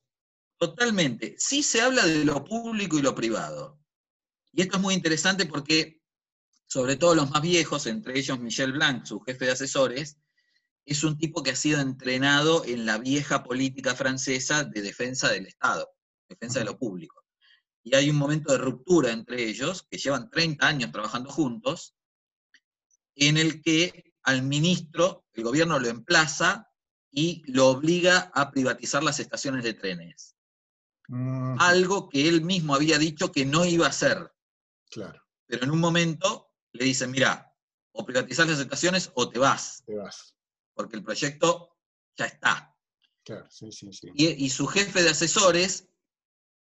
Totalmente. Sí se habla de lo público y lo privado. Y esto es muy interesante porque, sobre todo los más viejos, entre ellos Michel Blanc, su jefe de asesores, es un tipo que ha sido entrenado en la vieja política francesa de defensa del Estado, defensa de lo público. Y hay un momento de ruptura entre ellos, que llevan 30 años trabajando juntos, en el que al ministro el gobierno lo emplaza y lo obliga a privatizar las estaciones de trenes Mm, algo que él mismo había dicho que no iba a hacer. claro, Pero en un momento le dicen, mira, o privatizar las estaciones o te vas, te vas. porque el proyecto ya está. Claro, sí, sí, sí. Y, y su jefe de asesores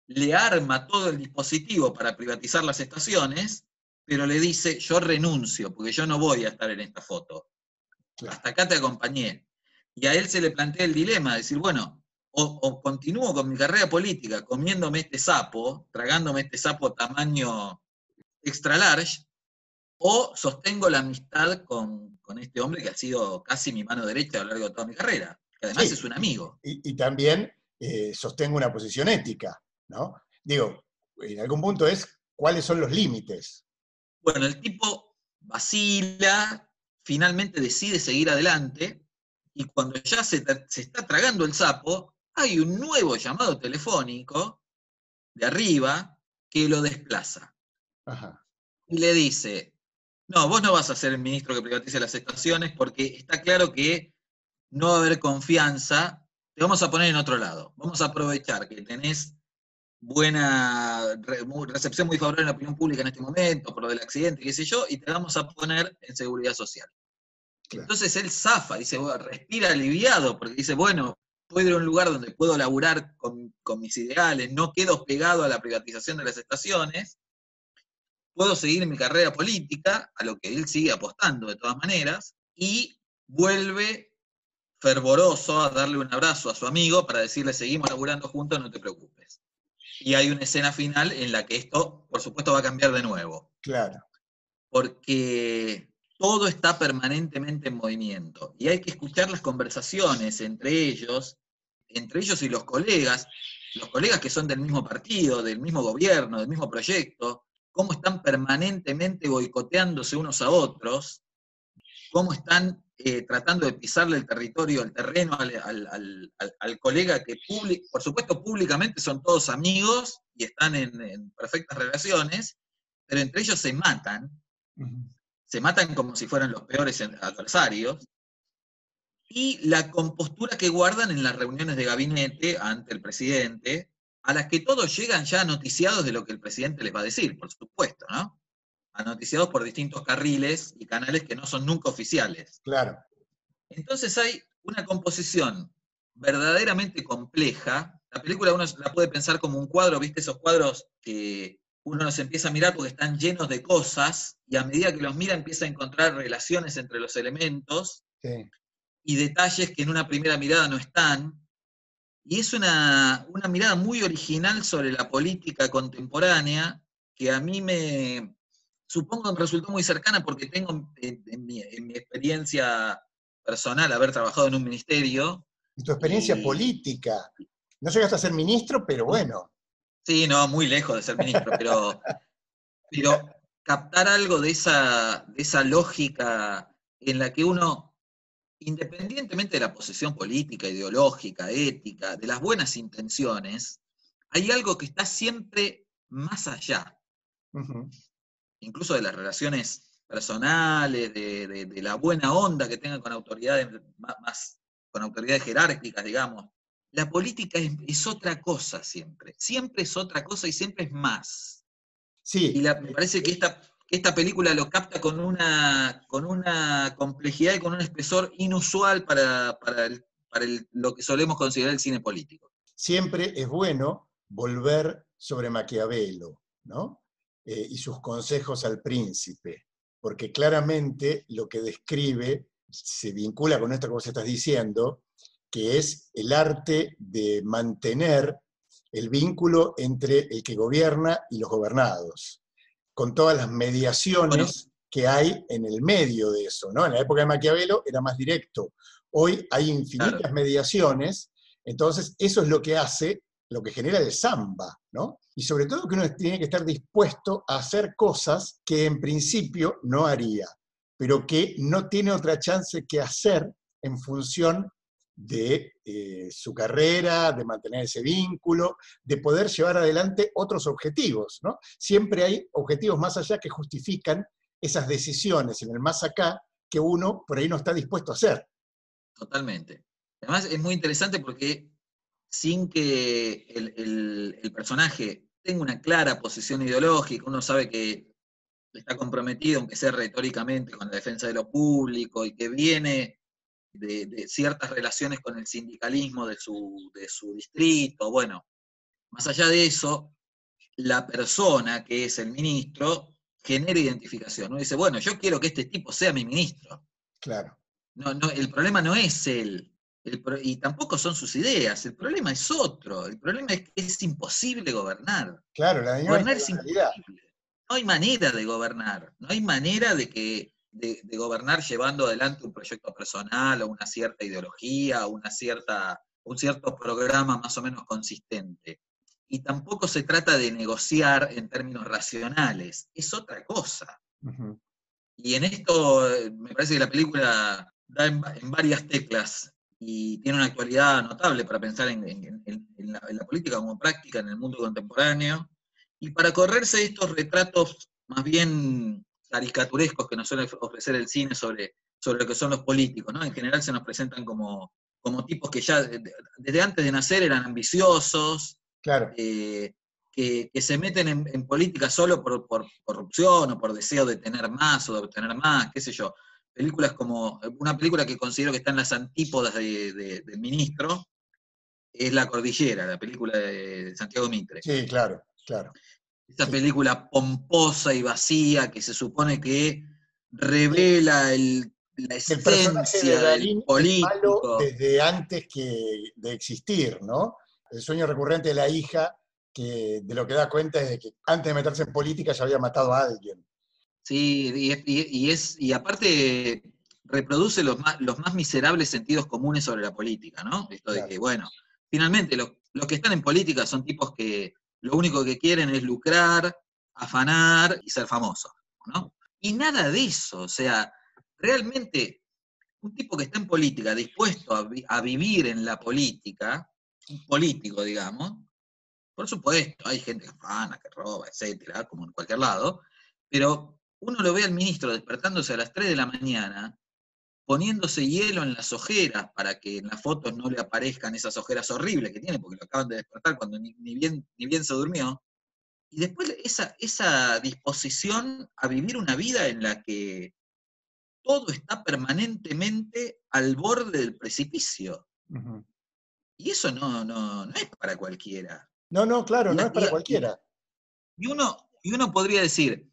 le arma todo el dispositivo para privatizar las estaciones, pero le dice, yo renuncio, porque yo no voy a estar en esta foto. Claro. Hasta acá te acompañé. Y a él se le plantea el dilema, de decir, bueno, o, o continúo con mi carrera política comiéndome este sapo, tragándome este sapo tamaño extra large, o sostengo la amistad con, con este hombre que ha sido casi mi mano derecha a lo largo de toda mi carrera, que además Sí. es un amigo. Y, y también eh, sostengo una posición ética, ¿no? Digo, en algún punto es cuáles son los límites. Bueno, el tipo vacila, finalmente decide seguir adelante, y cuando ya se, se está tragando el sapo, hay un nuevo llamado telefónico de arriba que lo desplaza. Ajá. Y le dice, no, vos no vas a ser el ministro que privatice las estaciones porque está claro que no va a haber confianza, te vamos a poner en otro lado. Vamos a aprovechar que tenés buena recepción muy favorable en la opinión pública en este momento, por lo del accidente, qué sé yo, y te vamos a poner en seguridad social. Entonces él zafa, dice, bueno, respira aliviado, porque dice, bueno, puedo ir a un lugar donde puedo laburar con, con mis ideales, no quedo pegado a la privatización de las estaciones, puedo seguir mi carrera política, a lo que él sigue apostando de todas maneras, y vuelve fervoroso a darle un abrazo a su amigo para decirle, seguimos laburando juntos, no te preocupes. Y hay una escena final en la que esto, por supuesto, va a cambiar de nuevo. Claro. Porque todo está permanentemente en movimiento. Y hay que escuchar las conversaciones entre ellos, entre ellos y los colegas, los colegas que son del mismo partido, del mismo gobierno, del mismo proyecto, cómo están permanentemente boicoteándose unos a otros, cómo están eh, tratando de pisarle el territorio, el terreno al, al- al- al- al colega que, public- por supuesto, públicamente son todos amigos y están en, en perfectas relaciones, pero entre ellos se matan, se matan como si fueran los peores adversarios, y la compostura que guardan en las reuniones de gabinete ante el presidente, a las que todos llegan ya noticiados de lo que el presidente les va a decir, por supuesto, ¿no? Anoticiados por distintos carriles y canales que no son nunca oficiales. Claro. Entonces hay una composición verdaderamente compleja. La película uno la puede pensar como un cuadro, ¿viste? Esos cuadros que uno los empieza a mirar porque están llenos de cosas y a medida que los mira empieza a encontrar relaciones entre los elementos Sí. Y detalles que en una primera mirada no están. Y es una, una mirada muy original sobre la política contemporánea que a mí me, supongo que me resultó muy cercana porque tengo en, en mi, en mi experiencia personal haber trabajado en un ministerio. Y tu experiencia Y- política. No llegaste a ser ministro, pero bueno. Sí, no, muy lejos de ser ministro, pero, pero captar algo de esa, de esa lógica en la que uno, independientemente de la posición política, ideológica, ética, de las buenas intenciones, hay algo que está siempre más allá, incluso de las relaciones personales, de, de- de la buena onda que tengan con autoridades más, más- con autoridades jerárquicas, digamos. La política es, es otra cosa siempre, siempre es otra cosa y siempre es más. Sí. Y la- me parece que esta, esta película lo capta con una, con una complejidad y con un espesor inusual para, para el- lo que solemos considerar el cine político. Siempre es bueno volver sobre Maquiavelo, ¿no? Eh, y sus consejos al príncipe, porque claramente lo que describe se vincula con esto que vos estás diciendo, que es el arte de mantener el vínculo entre el que gobierna y los gobernados, con todas las mediaciones que hay en el medio de eso, ¿no? En la época de Maquiavelo era más directo. Hoy hay infinitas mediaciones, entonces eso es lo que hace, lo que genera el samba, ¿no? Y sobre todo que uno tiene que estar dispuesto a hacer cosas que en principio no haría, pero que no tiene otra chance que hacer en función de eh, su carrera, de mantener ese vínculo, de poder llevar adelante otros objetivos, ¿no? Siempre hay objetivos más allá que justifican esas decisiones en el más acá que uno por ahí no está dispuesto a hacer. Totalmente. Además es muy interesante porque sin que el, el- el personaje tenga una clara posición ideológica, uno sabe que está comprometido, aunque sea retóricamente, con la defensa de lo público y que viene de, de ciertas relaciones con el sindicalismo de su, de su distrito. Bueno, más allá de eso, la persona que es el ministro genera identificación. Uno dice, bueno, yo quiero que este tipo sea mi ministro. Claro. No, no, el problema no es él, el pro- y tampoco son sus ideas, el problema es otro, el problema es que es imposible gobernar. Claro, la Gobernar es imposible. No hay manera de gobernar, no hay manera de, que, de, de gobernar llevando adelante un proyecto personal o una cierta ideología o una cierta, un cierto programa más o menos consistente. Y tampoco se trata de negociar en términos racionales, es otra cosa. Y en esto eh, me parece que la película da en, va- en varias teclas y tiene una actualidad notable para pensar en, en- en- en la, en la política como práctica en el mundo contemporáneo y para correrse estos retratos más bien caricaturescos que nos suele ofrecer el cine sobre, sobre lo que son los políticos. ¿no? En general se nos presentan como, como tipos que ya de- de- desde antes de nacer eran ambiciosos, Claro. eh, que, que se meten en, en política solo por, por corrupción o por deseo de tener más o de obtener más, qué sé yo. películas como, una película que considero que está en las antípodas de- de- del ministro, es La Cordillera, la película de Santiago Mitre. Sí, claro, claro. Esa película pomposa y vacía que se supone que revela el, la El de esencia Darín del es político. desde antes que de existir, ¿no? El sueño recurrente de la hija, que de lo que da cuenta es de que antes de meterse en política ya había matado a alguien. Sí, y, es- y- es, y aparte reproduce los más, los más miserables sentidos comunes sobre la política, ¿no? Esto de que, bueno, finalmente los, los que están en política son tipos que lo único que quieren es lucrar, afanar y ser famosos, ¿no? Y nada de eso, o sea, realmente un tipo que está en política, dispuesto a, a vivir en la política, un político, digamos, por supuesto, hay gente que afana, que roba, etcétera, como en cualquier lado, pero uno lo ve al ministro despertándose a las 3 de la mañana, poniéndose hielo en las ojeras para que en las fotos no le aparezcan esas ojeras horribles que tiene, porque lo acaban de despertar cuando ni, ni bien, ni bien se durmió. Y después esa, esa disposición a vivir una vida en la que todo está permanentemente al borde del precipicio. Y eso no, no, no es para cualquiera. No, no, claro, no es para y- cualquiera. Y uno, y uno podría decir,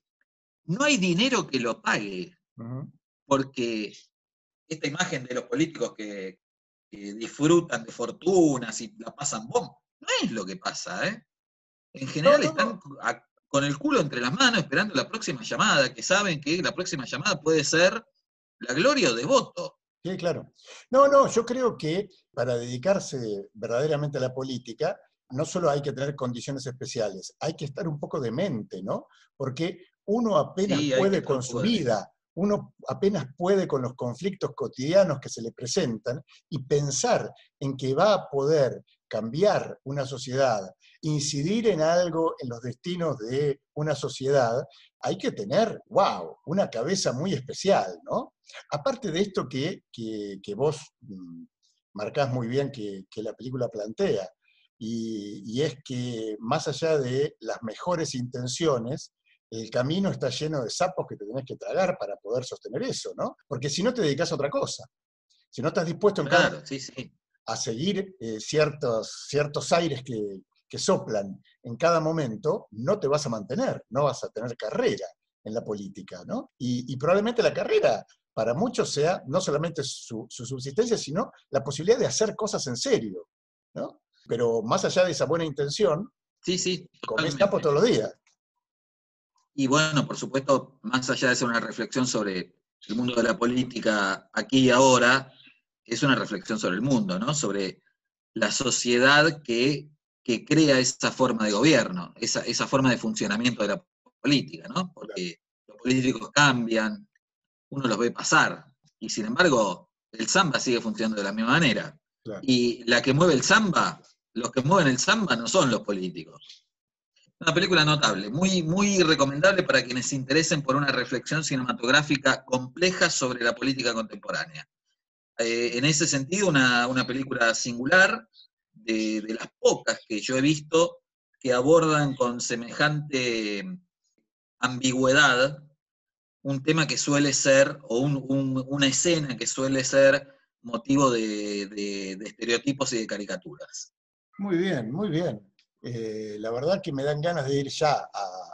no hay dinero que lo pague, porque esta imagen de los políticos que, que disfrutan de fortunas y la pasan bom, no es lo que pasa, ¿eh? En general están a- con el culo entre las manos esperando la próxima llamada, que saben que la próxima llamada puede ser la gloria o devoto. Sí, claro. No, no, yo creo que para dedicarse verdaderamente a la política, no solo hay que tener condiciones especiales, hay que estar un poco de mente, ¿no? Porque uno apenas Sí, puede con su vida, uno apenas puede con los conflictos cotidianos que se le presentan y pensar en que va a poder cambiar una sociedad, incidir en algo en los destinos de una sociedad, hay que tener, wow, una cabeza muy especial, ¿no? Aparte de esto que, que- que vos mm, marcás muy bien que, que la película plantea, y, y es que más allá de las mejores intenciones, el camino está lleno de sapos que te tenés que tragar para poder sostener eso, ¿no? Porque si no te dedicas a otra cosa, si no estás dispuesto en cada- Claro, sí, sí. a seguir eh, ciertos, ciertos aires que, que soplan en cada momento, no te vas a mantener, no vas a tener carrera en la política, ¿no? Y, y probablemente la carrera para muchos sea no solamente su, su subsistencia, sino la posibilidad de hacer cosas en serio, ¿no? Pero más allá de esa buena intención, Sí, sí. comés todos los días. Y bueno, por supuesto, más allá de ser una reflexión sobre el mundo de la política aquí y ahora, es una reflexión sobre el mundo, ¿no? Sobre la sociedad que, que crea esa forma de gobierno, esa, esa forma de funcionamiento de la política, ¿no? Porque los políticos cambian, uno los ve pasar, y sin embargo, el samba sigue funcionando de la misma manera. Claro. Y la que mueve el samba, los que mueven el samba no son los políticos. Una película notable, muy, muy recomendable para quienes se interesen por una reflexión cinematográfica compleja sobre la política contemporánea. Eh, en ese sentido, una, una película singular, de, de las pocas que yo he visto que abordan con semejante ambigüedad un tema que suele ser, o un- un- una escena que suele ser motivo de, de- de estereotipos y de caricaturas. Muy bien, muy bien. Eh, la verdad que me dan ganas de ir ya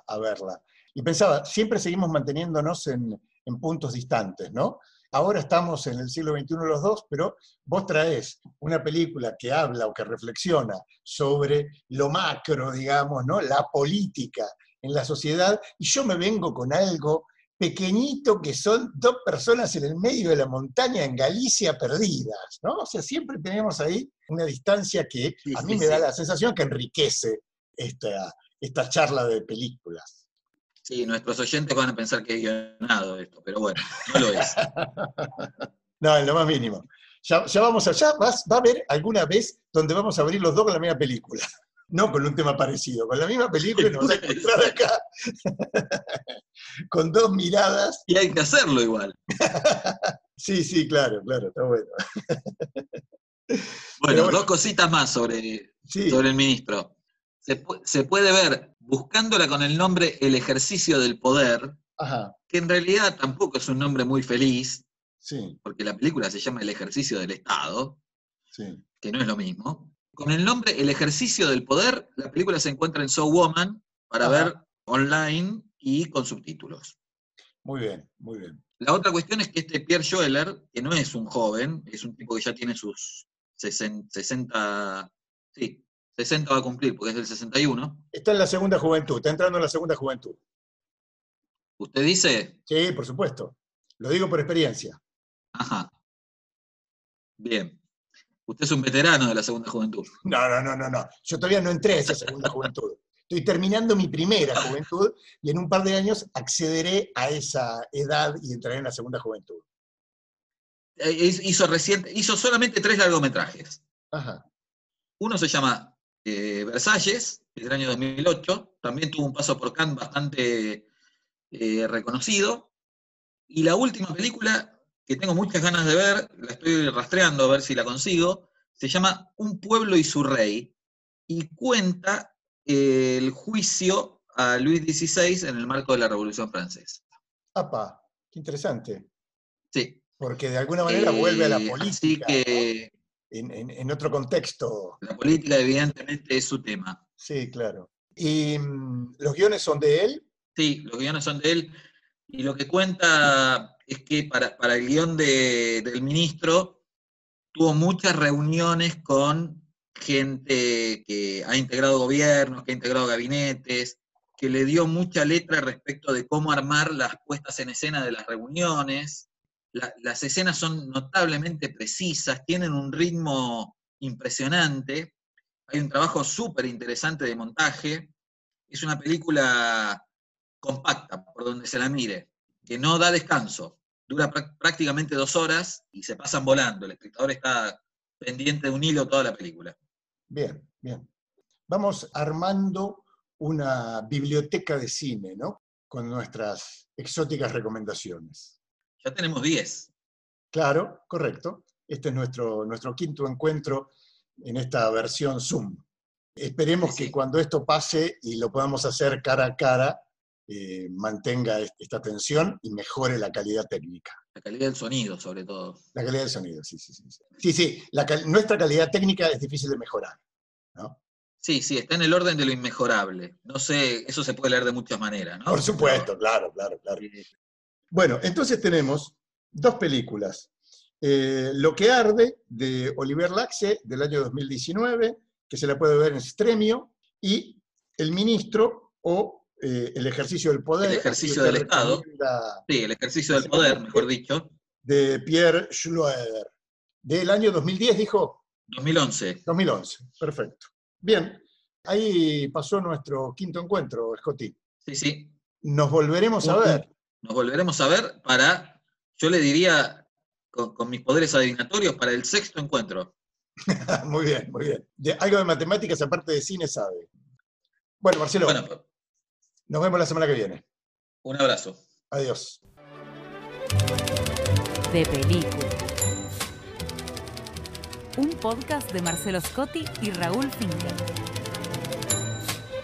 a, verla. Y pensaba, siempre seguimos manteniéndonos en, en puntos distantes, ¿no? Ahora estamos en el siglo XXI los dos, pero vos traes una película que habla o que reflexiona sobre lo macro, digamos, ¿no? La política en la sociedad, y yo me vengo con algo pequeñito que son dos personas en el medio de la montaña en Galicia perdidas, ¿no? O sea, siempre tenemos ahí una distancia que a mí me da la sensación que enriquece esta, esta charla de películas. Sí, nuestros oyentes van a pensar que es guionado esto, pero bueno, no lo es. No, en lo más mínimo. Ya, ya vamos allá, vas, va a haber alguna vez donde vamos a abrir los dos con la misma película. No con un tema parecido, con la misma película y nos vamos a encontrar acá con dos miradas. Y hay que hacerlo igual. Sí, sí, claro, claro, está bueno. Bueno, bueno. dos cositas más sobre, Sí. sobre el ministro. Se, pu- se puede ver, buscándola con el nombre El ejercicio del poder, Ajá, que en realidad tampoco es un nombre muy feliz, Sí, porque la película se llama El ejercicio del Estado, sí. que no es lo mismo. Con el nombre El ejercicio del poder, la película se encuentra en So Woman para Ajá. ver online y con subtítulos. Muy bien, muy bien. La otra cuestión es que este Pierre Schoeller, que no es un joven, es un tipo que ya tiene sus 60, 60 sí, 60 va a cumplir, porque es del 61. Está en la segunda juventud, está entrando en la segunda juventud. Usted dice, Sí, por supuesto. Lo digo por experiencia. ajá, bien, usted es un veterano de la segunda juventud. No, no, no, no, no. Yo todavía no entré a esa segunda juventud. Estoy terminando mi primera juventud y en un par de años accederé a esa edad y entraré en la segunda juventud. Eh, hiz- Hizo, reciente, hizo solamente tres largometrajes. Ajá. Uno se llama eh, Versalles, del año 2008, también tuvo un paso por Cannes bastante eh, reconocido. Y la última película, que tengo muchas ganas de ver, la estoy rastreando a ver si la consigo, se llama Un pueblo y su rey, y cuenta eh, el juicio a Luis XVI en el marco de la Revolución Francesa. Apa, qué interesante. Sí. Porque de alguna manera vuelve a la Eh, política Así que en, en- en otro contexto. la política evidentemente es su tema. Sí, claro. ¿Y mm, los guiones son de él? Sí, los guiones son de él. Y lo que cuenta es que para, para el guion de- del ministro tuvo muchas reuniones con gente que ha integrado gobiernos, que ha integrado gabinetes, que le dio mucha letra respecto de cómo armar las puestas en escena de las reuniones. La- las escenas son notablemente precisas, tienen un ritmo impresionante. Hay un trabajo súper interesante de montaje. Es una película compacta, por donde se la mire, que no da descanso. Dura prá- prácticamente dos horas y se pasan volando. El espectador está pendiente de un hilo toda la película. Bien, bien. Vamos armando una biblioteca de cine, ¿no? Con nuestras exóticas recomendaciones. Ya tenemos 10. Claro, correcto. Este es nuestro, nuestro quinto encuentro en esta versión Zoom. Esperemos sí. que cuando esto pase y lo podamos hacer cara a cara, eh, mantenga est- esta tensión y mejore la calidad técnica. La calidad del sonido, sobre todo. La calidad del sonido, sí, sí, sí. Sí, sí, la cal- nuestra calidad técnica es difícil de mejorar. ¿no? Sí, sí, está en el orden de lo inmejorable. No sé, eso se puede leer de muchas maneras, ¿no? Por supuesto, claro, claro, claro. Bueno, entonces tenemos dos películas. Eh, Lo que arde, de Oliver Laxe, del año 2019, que se la puede ver en Stremio, y El Ministro, o eh, El ejercicio del poder. El ejercicio del Estado. Sí, el ejercicio del poder, mejor dicho. De Pierre Schloeder, del año 2010, dijo. 2011. 2011, perfecto. Bien, ahí pasó nuestro quinto encuentro, Scotty. Sí, sí. Nos volveremos a ver. Nos volveremos a ver para, yo le diría, con, con mis poderes adivinatorios, para el sexto encuentro. muy bien, muy bien. De, algo de matemáticas aparte de cine sabe. Bueno, Marcelo, Bueno, nos vemos la semana que viene. un abrazo. Adiós. De película. Un podcast de Marcelo Scotti y Raúl Finkel.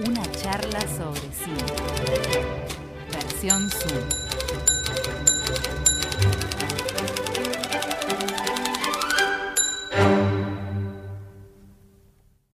Una charla sobre cine. Versión Zoom.